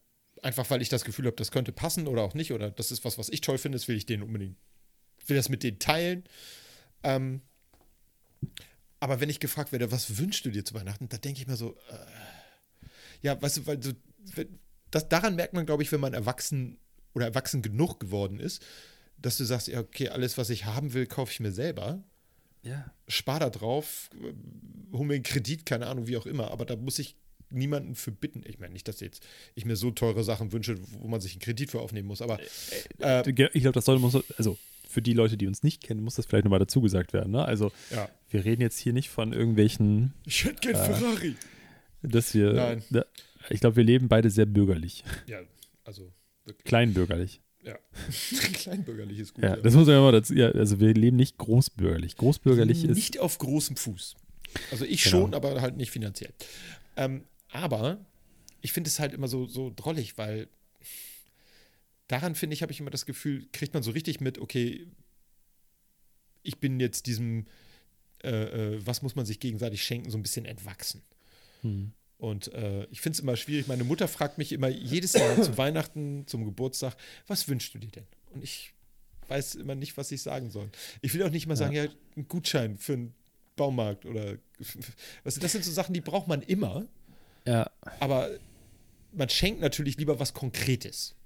einfach weil ich das Gefühl habe, das könnte passen oder auch nicht. Oder das ist was, was ich toll finde, das will ich denen unbedingt, will das mit denen teilen. Ähm, aber wenn ich gefragt werde, was wünschst du dir zu Weihnachten, da denke ich mir so, äh, ja, weißt du, weil so, wenn- das, daran merkt man, glaube ich, wenn man erwachsen oder erwachsen genug geworden ist, dass du sagst, ja, okay, alles, was ich haben will, kaufe ich mir selber, ja. spar da drauf, äh, hol mir einen Kredit, keine Ahnung, wie auch immer, aber da muss ich niemanden für bitten. Ich meine nicht, dass jetzt ich mir so teure Sachen wünsche, wo man sich einen Kredit für aufnehmen muss, aber äh, Ich glaube, das sollte muss, also für die Leute, die uns nicht kennen, muss das vielleicht nochmal dazu gesagt werden. Ne? Also ja. wir reden jetzt hier nicht von irgendwelchen, Ich hätte gern Äh, Ferrari. dass wir, Nein. Ne, ich glaube, wir leben beide sehr bürgerlich, Ja, also wirklich. kleinbürgerlich. Ja. Kleinbürgerlich ist gut. Ja, das muss man ja mal dazu, ja, also wir leben nicht großbürgerlich. Großbürgerlich ist, Nicht auf großem Fuß. Also ich Genau. schon, aber halt nicht finanziell. Ähm, aber ich finde es halt immer so, so drollig, weil daran finde ich, habe ich immer das Gefühl, kriegt man so richtig mit, okay, ich bin jetzt diesem, äh, äh, was muss man sich gegenseitig schenken, so ein bisschen entwachsen. hm. Und äh, ich finde es immer schwierig. Meine Mutter fragt mich immer jedes Jahr zu Weihnachten, zum Geburtstag, was wünschst du dir denn? Und ich weiß immer nicht, was ich sagen soll. Ich will auch nicht mal sagen, ja, ein Gutschein für einen Baumarkt oder was, das sind so Sachen, die braucht man immer, ja, aber man schenkt natürlich lieber was Konkretes.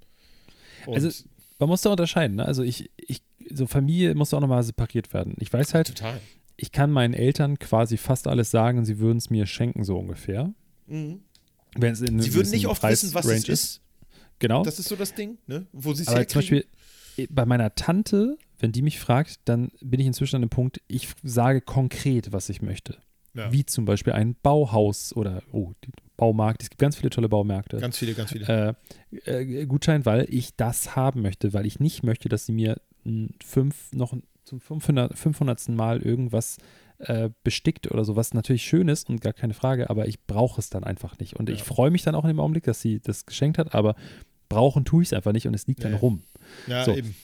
Und Also, man muss da unterscheiden. Ne? Also ich, ich, so Familie muss auch nochmal separiert werden. Ich weiß halt, total. ich kann meinen Eltern quasi fast alles sagen und sie würden es mir schenken, so ungefähr. Mhm. Wenn es in Sie würden nicht oft wissen, was Preisrange es ist. Genau. Das ist so das Ding, ne? wo sie es Aber zum. Beispiel bei meiner Tante, wenn die mich fragt, dann bin ich inzwischen an dem Punkt, ich sage konkret, was ich möchte. Ja. Wie zum Beispiel ein Bauhaus oder oh, die Baumarkt. Es gibt ganz viele tolle Baumärkte. Ganz viele, ganz viele. äh, äh, Gutschein, weil ich das haben möchte, weil ich nicht möchte, dass sie mir fünf, noch zum 500, 500. Mal irgendwas äh, bestickt oder so, was natürlich schön ist und gar keine Frage, aber ich brauche es dann einfach nicht. Und ich Ja. freue mich dann auch in dem Augenblick, dass sie das geschenkt hat, aber brauchen tue ich es einfach nicht und es liegt dann Nee. rum. ja, so. eben.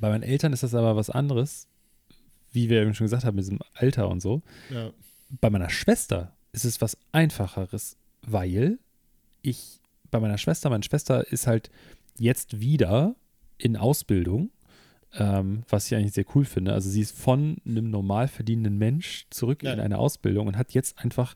Bei meinen Eltern ist das aber was anderes, wie wir eben schon gesagt haben, mit diesem Alter und so. Ja. Bei meiner Schwester ist es was Einfacheres, weil ich bei meiner Schwester, meine Schwester ist halt jetzt wieder in Ausbildung, ähm, was ich eigentlich sehr cool finde. Also sie ist von einem normal verdienenden Mensch zurück Ja. in eine Ausbildung und hat jetzt einfach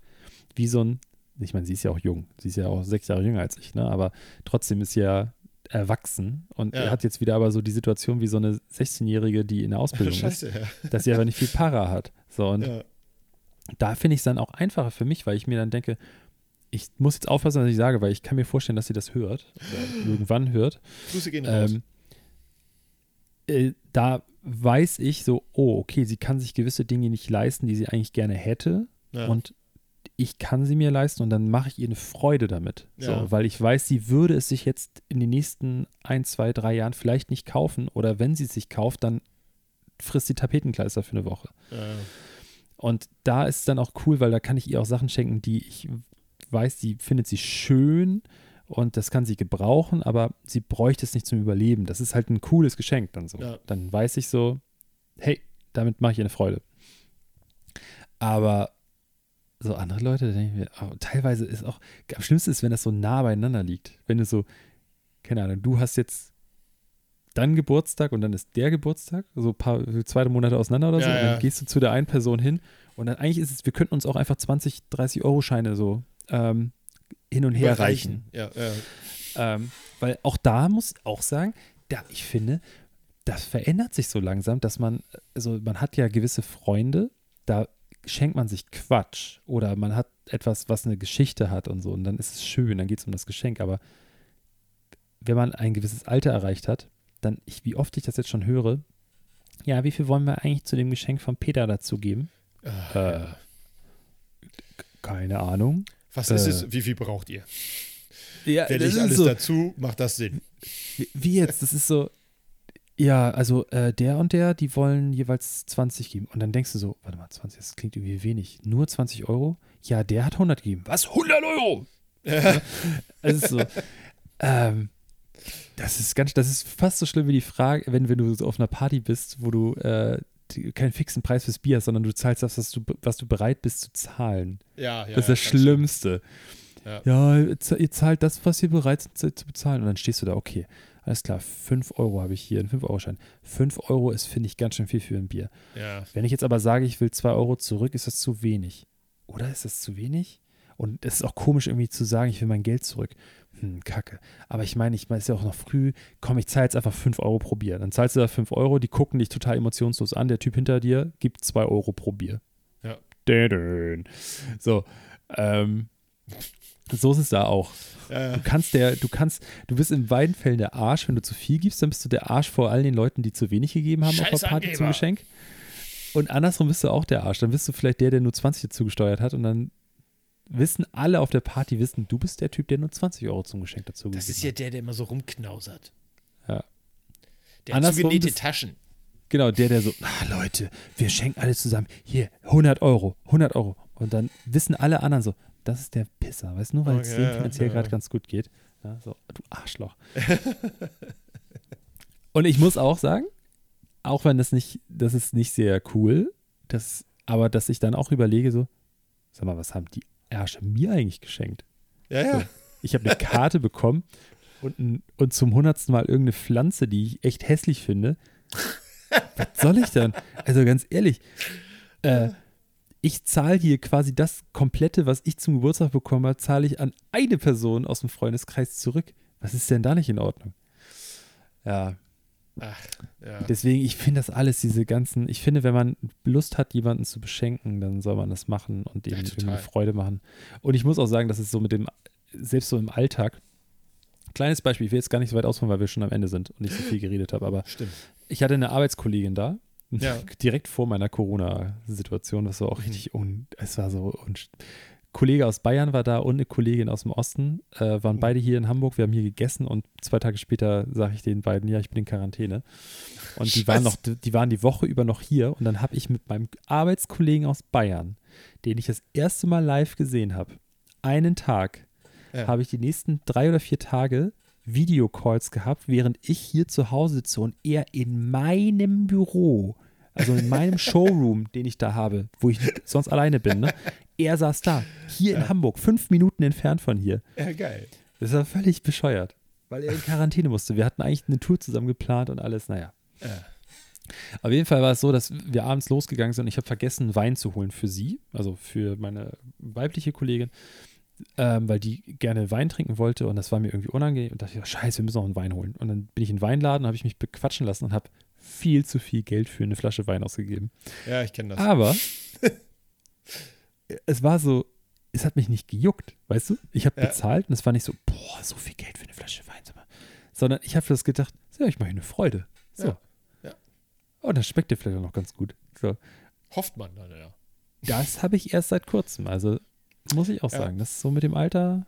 wie so ein, ich meine, sie ist ja auch jung, sie ist ja auch sechs Jahre jünger als ich, ne? aber trotzdem ist sie ja erwachsen und Ja. hat jetzt wieder aber so die Situation wie so eine 16-Jährige, die in der Ausbildung ist, Scheiße, ja. dass sie aber nicht viel Para hat. So, und ja. Da finde ich es dann auch einfacher für mich, weil ich mir dann denke, ich muss jetzt aufpassen, was ich sage, weil ich kann mir vorstellen, dass sie das hört oder irgendwann hört. Grüße gehen raus. Ähm, äh, da weiß ich so, oh, okay, sie kann sich gewisse Dinge nicht leisten, die sie eigentlich gerne hätte. Ja. Und ich kann sie mir leisten und dann mache ich ihr eine Freude damit. So, Ja. weil ich weiß, sie würde es sich jetzt in den nächsten ein, zwei, drei Jahren vielleicht nicht kaufen oder wenn sie es sich kauft, dann frisst die Tapetenkleister für eine Woche. Ja. Und da ist es dann auch cool, weil da kann ich ihr auch Sachen schenken, die ich weiß, sie findet sie schön und das kann sie gebrauchen, aber sie bräuchte es nicht zum Überleben. Das ist halt ein cooles Geschenk dann so. Ja. Dann weiß ich so, hey, damit mache ich ihr eine Freude. Aber so andere Leute, da denke ich mir, oh, teilweise ist auch, am schlimmsten ist, wenn das so nah beieinander liegt. Wenn du so, keine Ahnung, du hast jetzt dann Geburtstag und dann ist der Geburtstag, so ein paar zwei Monate auseinander oder so, Ja, und dann ja. gehst du zu der einen Person hin und dann eigentlich ist es, wir könnten uns auch einfach 20, 30 Euro Scheine so ähm, hin und her reichen. Ja, ja. Ähm, weil auch da muss ich auch sagen, da, ich finde, das verändert sich so langsam, dass man, also man hat ja gewisse Freunde, da schenkt man sich Quatsch oder man hat etwas, was eine Geschichte hat und so und dann ist es schön, dann geht es um das Geschenk, aber wenn man ein gewisses Alter erreicht hat, dann, ich, wie oft ich das jetzt schon höre, ja, wie viel wollen wir eigentlich zu dem Geschenk von Peter dazugeben? Äh, ja. Keine Ahnung. Was ist äh, es? Wie viel braucht ihr? Ja, Werde ich alles dazu? Macht das Sinn? Wie, jetzt? Das ist so, ja, also äh, der und der, die wollen jeweils 20 geben. Und dann denkst du so, warte mal, 20, das klingt irgendwie wenig. Nur 20 Euro? Ja, der hat 100 gegeben. Was? 100 Euro? Ja. Es ist so, ähm, das ist ganz, das ist fast so schlimm wie die Frage, wenn, wenn du so auf einer Party bist, wo du äh, die- keinen fixen Preis fürs Bier hast, sondern du zahlst das, was du, was du bereit bist zu zahlen. Ja, ja. das ist das Schlimmste. Ja. Ja, ihr zahlt das, was ihr bereit seid zu- zu bezahlen. Und dann stehst du da, okay, alles klar, 5 Euro habe ich hier, einen 5-Euro-Schein. 5 Euro ist, finde ich, ganz schön viel für ein Bier. Ja. Wenn ich jetzt aber sage, ich will 2 Euro zurück, ist das zu wenig. Oder ist das zu wenig? Und es ist auch komisch, irgendwie zu sagen, ich will mein Geld zurück. Hm, kacke. Aber ich meine, ich meine, es ist ja auch noch früh. Komm, ich zahle jetzt einfach 5 Euro pro Bier. Dann zahlst du da 5 Euro, die gucken dich total emotionslos an. Der Typ hinter dir gibt 2 Euro pro Bier. Ja. Dödön. So. Ähm, so ist es da auch. Ja, Du kannst der, du kannst, du bist in beiden Fällen der Arsch. Wenn du zu viel gibst, dann bist du der Arsch vor all den Leuten, die zu wenig gegeben haben auf Scheiß der Party zum Angeber. Geschenk. Und andersrum bist du auch der Arsch. Dann bist du vielleicht der, der nur 20 dazu gesteuert hat und dann wissen alle auf der Party, wissen, du bist der Typ, der nur 20 Euro zum Geschenk dazu das ist ja der, der immer so rumknausert. Ja. Der hat zugenähte bist- Taschen. Genau, der, der so, ah, Leute, wir schenken alle zusammen. Hier, 100 Euro, 100 Euro. Und dann wissen alle anderen so, das ist der Pisser, weißt du, nur weil es Okay, dem ja, finanziell ja. gerade ganz gut geht. Ja, so, du Arschloch. Und ich muss auch sagen, auch wenn das nicht, das ist nicht sehr cool, das, aber dass ich dann auch überlege, so, sag mal, was haben die Ärsche mir eigentlich geschenkt? Ja, ja. Ich habe eine Karte bekommen und, ein, und zum hundertsten Mal irgendeine Pflanze, die ich echt hässlich finde. Was soll ich dann? Also ganz ehrlich, äh, ich zahle hier quasi das komplette, was ich zum Geburtstag bekommen habe, zahle ich an eine Person aus dem Freundeskreis zurück. Was ist denn da nicht in Ordnung? Ja, Ach, ja. deswegen, ich finde das alles, diese ganzen, ich finde, wenn man Lust hat, jemanden zu beschenken, dann soll man das machen und Ja, ihm irgendwie Freude machen. Und ich muss auch sagen, dass es so mit dem, selbst so im Alltag, kleines Beispiel, ich will jetzt gar nicht so weit ausholen, weil wir schon am Ende sind und nicht so viel geredet habe, aber Stimmt. ich hatte eine Arbeitskollegin da, Ja. direkt vor meiner Corona-Situation, das war auch richtig un, es war so un, Kollege aus Bayern war da und eine Kollegin aus dem Osten, äh, waren beide hier in Hamburg, wir haben hier gegessen und zwei Tage später sage ich den beiden, ja, ich bin in Quarantäne. Und die waren noch, die waren die Woche über noch hier und dann habe ich mit meinem Arbeitskollegen aus Bayern, den ich das erste Mal live gesehen habe, einen Tag, Ja. habe ich die nächsten drei oder vier Tage Videocalls gehabt, während ich hier zu Hause sitze und er in meinem Büro, also in meinem Showroom, den ich da habe, wo ich sonst alleine bin, ne? er saß da, hier in Hamburg, fünf Minuten entfernt von hier. Ja, geil. Das war völlig bescheuert, weil er in Quarantäne musste. Wir hatten eigentlich eine Tour zusammen geplant und alles, naja. Ja. Auf jeden Fall war es so, dass wir abends losgegangen sind und ich habe vergessen, Wein zu holen für sie, also für meine weibliche Kollegin, ähm, weil die gerne Wein trinken wollte und das war mir irgendwie unangenehm und dachte, ich, scheiße, wir müssen noch einen Wein holen. Und dann bin ich in den Weinladen, habe ich mich bequatschen lassen und habe viel zu viel Geld für eine Flasche Wein ausgegeben. ja, ich kenne das. Aber es war so, es hat mich nicht gejuckt, weißt du? Ich habe Ja. bezahlt und es war nicht so, boah, so viel Geld für eine Flasche Wein. Sondern ich habe das gedacht, ja, ich mache eine Freude. So. Ja. Oh, das schmeckt dir vielleicht auch noch ganz gut. So. Hofft man dann, ja. Das habe ich erst seit kurzem. Also muss ich auch Ja. sagen, das ist so mit dem Alter.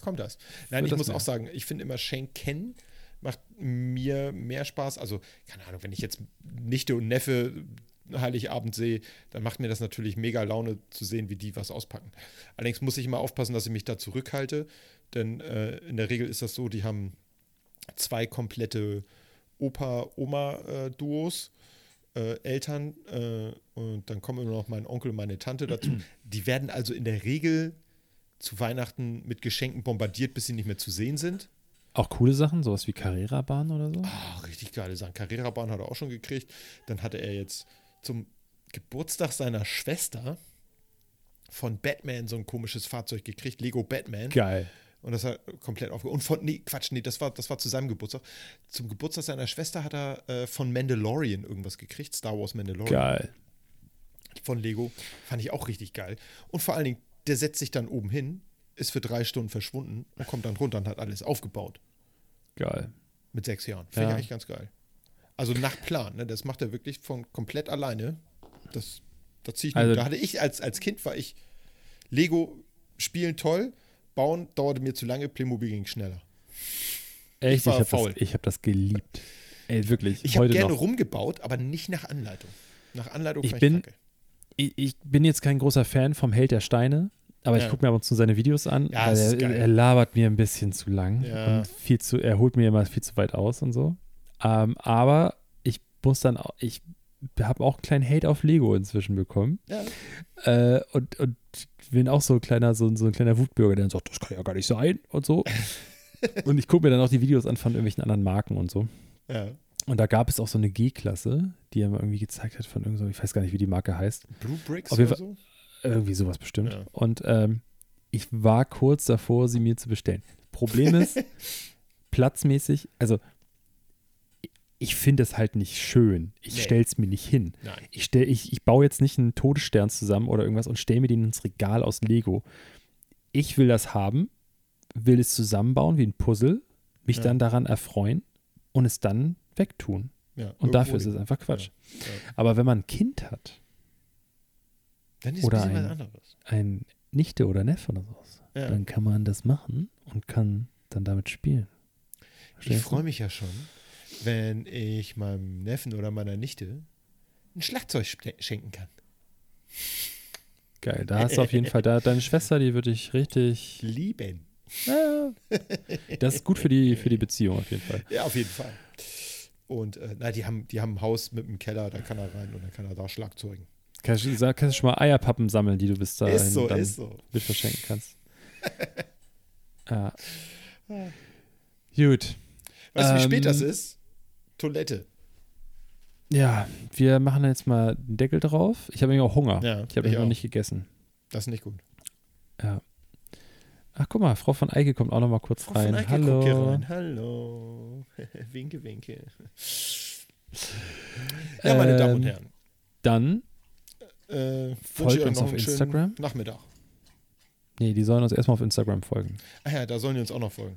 Kommt das? Nein, ich das muss mehr. auch sagen, ich finde immer Schenken macht mir mehr Spaß. Also, keine Ahnung, wenn ich jetzt Nichte und Neffe Heiligabend sehe, dann macht mir das natürlich mega Laune zu sehen, wie die was auspacken. Allerdings muss ich immer aufpassen, dass ich mich da zurückhalte, denn äh, in der Regel ist das so, die haben zwei komplette Opa-Oma-Duos. Äh, Eltern äh, und dann kommen immer noch mein Onkel und meine Tante dazu. Die werden also in der Regel zu Weihnachten mit Geschenken bombardiert, bis sie nicht mehr zu sehen sind. Auch coole Sachen, sowas wie Carrera-Bahn oder so. Ah, richtig geile Sachen. Carrera-Bahn hat er auch schon gekriegt. Dann hatte er jetzt zum Geburtstag seiner Schwester von Batman so ein komisches Fahrzeug gekriegt, Lego Batman. Geil. Und das hat komplett aufge... Und von, nee, Quatsch, nee, das war, das war zu seinem Geburtstag. Zum Geburtstag seiner Schwester hat er äh, von Mandalorian irgendwas gekriegt, Star Wars Mandalorian Geil. von Lego. Fand ich auch richtig geil. Und vor allen Dingen, der setzt sich dann oben hin, ist für drei Stunden verschwunden und kommt dann runter und hat alles aufgebaut. Geil. Mit sechs Jahren. Finde ich Ja. eigentlich ganz geil. Also nach Plan, ne? Das macht er wirklich von komplett alleine. Das, da ziehe ich Also-. Da hatte ich als, als Kind war ich Lego spielen toll, bauen dauerte mir zu lange, Playmobil ging schneller. Echt, ich, war habe faul. das, ich hab das geliebt. Ey, wirklich. Ich habe gerne noch. rumgebaut, aber nicht nach Anleitung. Nach Anleitung Ich bin-. Ich, ich bin jetzt kein großer Fan vom Held der Steine, aber ich Ja. gucke mir ab und zu seine Videos an. Ja, weil er, er labert mir ein bisschen zu lang Ja. und viel zu, er holt mir immer viel zu weit aus und so. Ähm, aber ich muss dann auch, ich habe auch einen kleinen Hate auf Lego inzwischen bekommen. Äh, und, und bin auch so ein kleiner, so, so ein kleiner Wutbürger, der dann sagt, das kann ja gar nicht sein und so. und ich gucke mir dann auch die Videos an von irgendwelchen anderen Marken und so. Ja. Und da gab es auch so eine G-Klasse, die er mir irgendwie gezeigt hat von irgend so, ich weiß gar nicht, wie die Marke heißt. Blue Bricks oder so? Irgendwie sowas bestimmt. Ja. Und ähm, ich war kurz davor, sie mir zu bestellen. Problem ist, platzmäßig, also ich finde es halt nicht schön. Ich Nee. stelle es mir nicht hin. Nein. Ich, stell, ich, ich baue jetzt nicht einen Todesstern zusammen oder irgendwas und stelle mir den ins Regal aus Lego. Ich will das haben, will es zusammenbauen wie ein Puzzle, mich Ja. dann daran erfreuen und es dann wegtun. Ja, Und dafür ist es einfach Quatsch. Ja. Aber wenn man ein Kind hat, Dann ist Oder ein ein- was anderes. ein Nichte oder Neffe oder sowas, Ja. dann kann man das machen und kann dann damit spielen. Ich Verstehst du? freue mich ja schon, wenn ich meinem Neffen oder meiner Nichte ein Schlagzeug schenken kann. Geil, da hast du auf jeden Fall, da, deine Schwester, die würde ich richtig, Lieben. ja, das ist gut für die, für die Beziehung auf jeden Fall. Ja, auf jeden Fall. Und äh, na, die haben, die haben ein Haus mit einem Keller, da kann er rein und dann kann er da Schlagzeugen. Kannst du, kannst du schon mal Eierpappen sammeln, die du bis dahin ist so, dann ist so. mit verschenken kannst. ja. Gut. Weißt du, wie spät Ähm, das ist? Toilette. Ja, wir machen jetzt mal den Deckel drauf. Ich habe irgendwie auch Hunger. Ja, ich habe noch auch. nicht gegessen. Das ist nicht gut. Ja. Ach, guck mal, Frau von Eike kommt auch noch mal kurz Frau von rein. Eickel, guck hier Hallo. rein. Hallo. winke, winke. Ja, meine Damen und Ähm, Herren. Dann, Äh, folgt uns auf Instagram. Nachmittag. nee, die sollen uns erstmal auf Instagram folgen. Ah ja, da sollen die uns auch noch folgen.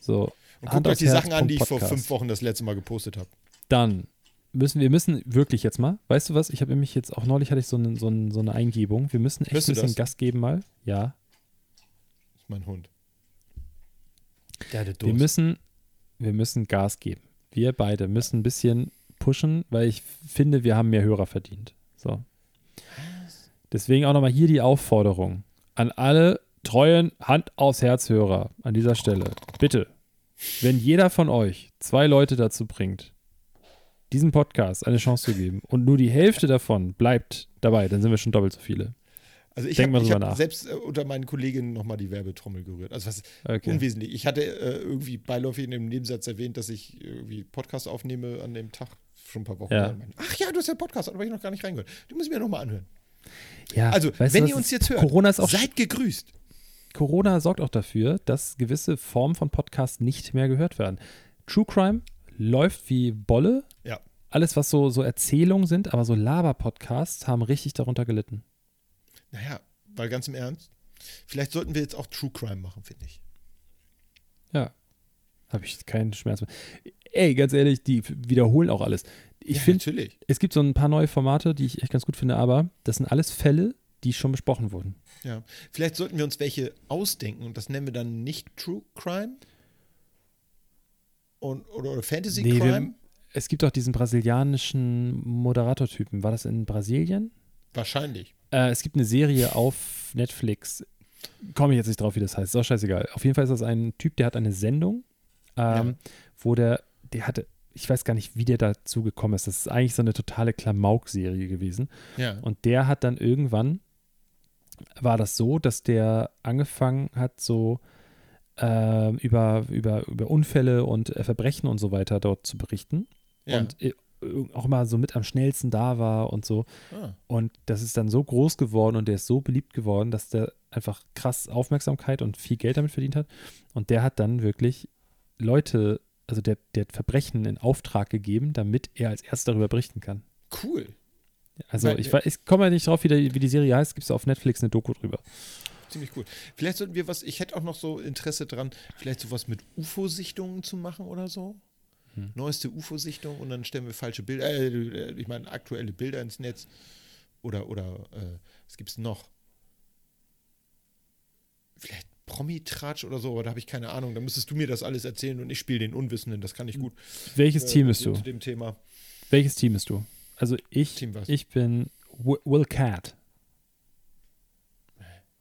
So, Und guckt euch die Herz, Sachen an, die ich vor fünf Wochen das letzte Mal gepostet habe. dann müssen wir müssen wirklich jetzt mal, weißt du was, ich habe nämlich jetzt, auch neulich hatte ich so, eine- so, eine- so eine Eingebung, wir müssen echt Hörst ein bisschen? Gas geben mal. Ja, Das ist mein Hund. Der hatte wir müssen, wir müssen Gas geben. Wir beide müssen ein bisschen pushen, weil ich finde, wir haben mehr Hörer verdient. So. Deswegen auch nochmal hier die Aufforderung an alle treuen Hand aufs Herz Hörer an dieser Stelle. Bitte, wenn jeder von euch zwei Leute dazu bringt, diesem Podcast eine Chance zu geben und nur die Hälfte davon bleibt dabei, dann sind wir schon doppelt so viele. Also ich habe hab selbst äh, unter meinen Kolleginnen nochmal die Werbetrommel gerührt. Also was Okay. unwesentlich. Ich hatte äh, irgendwie beiläufig in dem Nebensatz erwähnt, dass ich irgendwie Podcast aufnehme an dem Tag, schon ein paar Wochen. Ja. Ach ja, du hast ja Podcast, aber ich noch gar nicht reingehört. Du musst mir nochmal anhören. Ja, Also, wenn was, ihr uns jetzt hört, Corona ist auch seid gegrüßt. Corona sorgt auch dafür, dass gewisse Formen von Podcasts nicht mehr gehört werden. True Crime läuft wie Bolle. Ja. Alles, was so, so Erzählungen sind, aber so Laber-Podcasts haben richtig darunter gelitten. Naja, weil ganz im Ernst, vielleicht sollten wir jetzt auch True Crime machen, finde ich. Ja. Habe ich keinen Schmerz mehr. Ey, ganz ehrlich, die wiederholen auch alles. Ich ja, finde, natürlich. es gibt so ein paar neue Formate, die ich echt ganz gut finde, aber das sind alles Fälle, die schon besprochen wurden. Ja. Vielleicht sollten wir uns welche ausdenken und das nennen wir dann nicht True Crime und, oder, oder Fantasy Nee, wir- Crime. Es gibt auch diesen brasilianischen Moderatortypen. War das in Brasilien? Wahrscheinlich. Äh, es gibt eine Serie auf Netflix. Komme ich jetzt nicht drauf, wie das heißt. Ist auch scheißegal. Auf jeden Fall ist das ein Typ, der hat eine Sendung, ähm, Ja. wo der, der hatte, ich weiß gar nicht, wie der dazu gekommen ist. Das ist eigentlich so eine totale Klamauk-Serie gewesen. Ja. Und der hat dann irgendwann, war das so, dass der angefangen hat, so ähm, über, über, über Unfälle und äh, Verbrechen und so weiter dort zu berichten. ja. Und äh, auch mal so mit am schnellsten da war und so. ah. Und das ist dann so groß geworden und der ist so beliebt geworden, dass der einfach krass Aufmerksamkeit und viel Geld damit verdient hat. Und der hat dann wirklich Leute, also der, der hat Verbrechen in Auftrag gegeben, damit er als erster darüber berichten kann. Cool. Also Weil- ich, ich komme ja nicht drauf, wie, der, wie die Serie heißt, gibt es auf Netflix eine Doku drüber. Ziemlich cool. Vielleicht sollten wir was, ich hätte auch noch so Interesse dran, vielleicht sowas mit UFO-Sichtungen zu machen oder so. Hm. Neueste UFO-Sichtung und dann stellen wir falsche Bilder, äh, ich meine aktuelle Bilder ins Netz. Oder, oder, äh, was gibt's noch? Vielleicht Promi-Tratsch oder so, aber da habe ich keine Ahnung. Da müsstest du mir das alles erzählen und ich spiele den Unwissenden, das kann ich gut. Welches Äh, Team bist du? Zu dem Thema. Welches Team bist du? Also ich, ich bin Wi- Will Cat.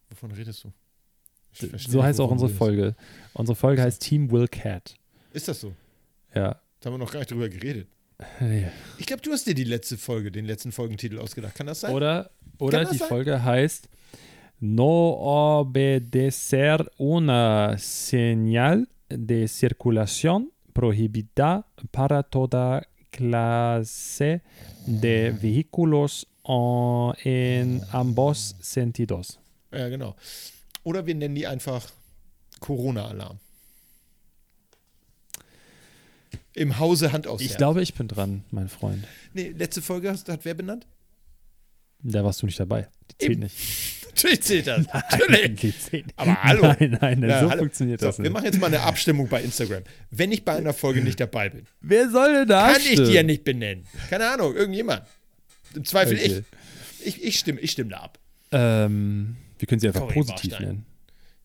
Wovon redest du? So heißt auch unsere Folge. Unsere Folge heißt Team Will Cat. Ist das so? Ja. Da haben wir noch gar nicht drüber geredet. Nee. Ich glaube, du hast dir die letzte Folge, den letzten Folgentitel ausgedacht. Kann das sein? Oder, oder das die sein? Folge heißt No obedecer una señal de circulación prohibida para toda clase de vehículos en ambos sentidos. Ja, genau. Oder wir nennen die einfach Corona-Alarm. Im Hause Hand aus. Ich glaube, ich bin dran, mein Freund. Nee, letzte Folge hast, hat wer benannt? Da warst du nicht dabei. Die zählt Eben. nicht. Natürlich zählt das. Nein, Natürlich. Aber hallo. Nein, nein, Ja, so hallo. funktioniert So, das wir nicht. machen jetzt mal eine Abstimmung bei Instagram. Wenn ich bei einer Folge nicht dabei bin, Wer soll denn da kann ich die ja nicht benennen. Keine Ahnung, irgendjemand. Im Zweifel Okay. ich. ich. Ich stimme, ich stimme da ab. Ähm, wir können sie einfach Cory positiv Warstein. nennen.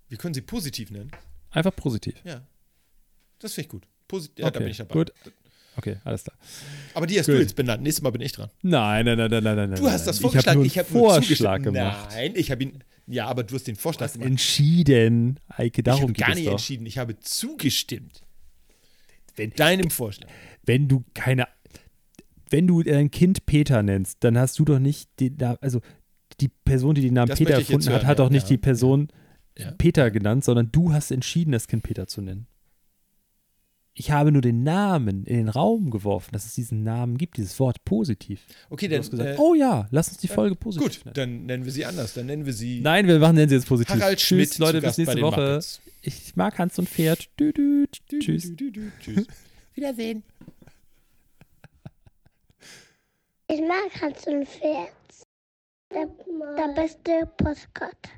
Wir können sie positiv nennen. Einfach positiv. Ja. Das finde ich gut. Posit ja, da Okay, bin ich dabei. gut. Okay, alles klar. Aber die hast Gut. du jetzt benannt. Nächstes Mal bin ich dran. Nein, nein, nein, nein, nein, nein. Du hast das Ich vorgeschlagen. habe nur Ich habe nur Vorschlag gemacht. Nein, ich habe ihn. Ja, aber du hast den Vorschlag gemacht. entschieden. Eike, ich darum habe geht gar es nicht doch. entschieden. Ich habe zugestimmt. Wenn, Deinem Vorschlag. wenn du keine, wenn du dein Kind Peter nennst, dann hast du doch nicht den also die Person, die den Namen Das Peter ich erfunden hat, hören, hat ja, auch nicht ja, die Person Ja. Peter genannt, sondern du hast entschieden, das Kind Peter zu nennen. Ich habe nur den Namen in den Raum geworfen, dass es diesen Namen gibt, dieses Wort positiv. Okay, Du dann. hast gesagt, äh, oh ja, lass uns die Folge positiv gut, nennen. dann nennen wir sie anders. Dann nennen wir sie Nein, wir machen nennen sie jetzt positiv. Harald Tschüss, Schmidt. Leute, zu bis nächste Woche. Muppets. Ich mag Hans und Pferd. Dü, dü, Dü, Tschüss. dü, dü, dü, Tschüss. Wiedersehen. Ich mag Hans und Pferd. Der, der beste Postkarte.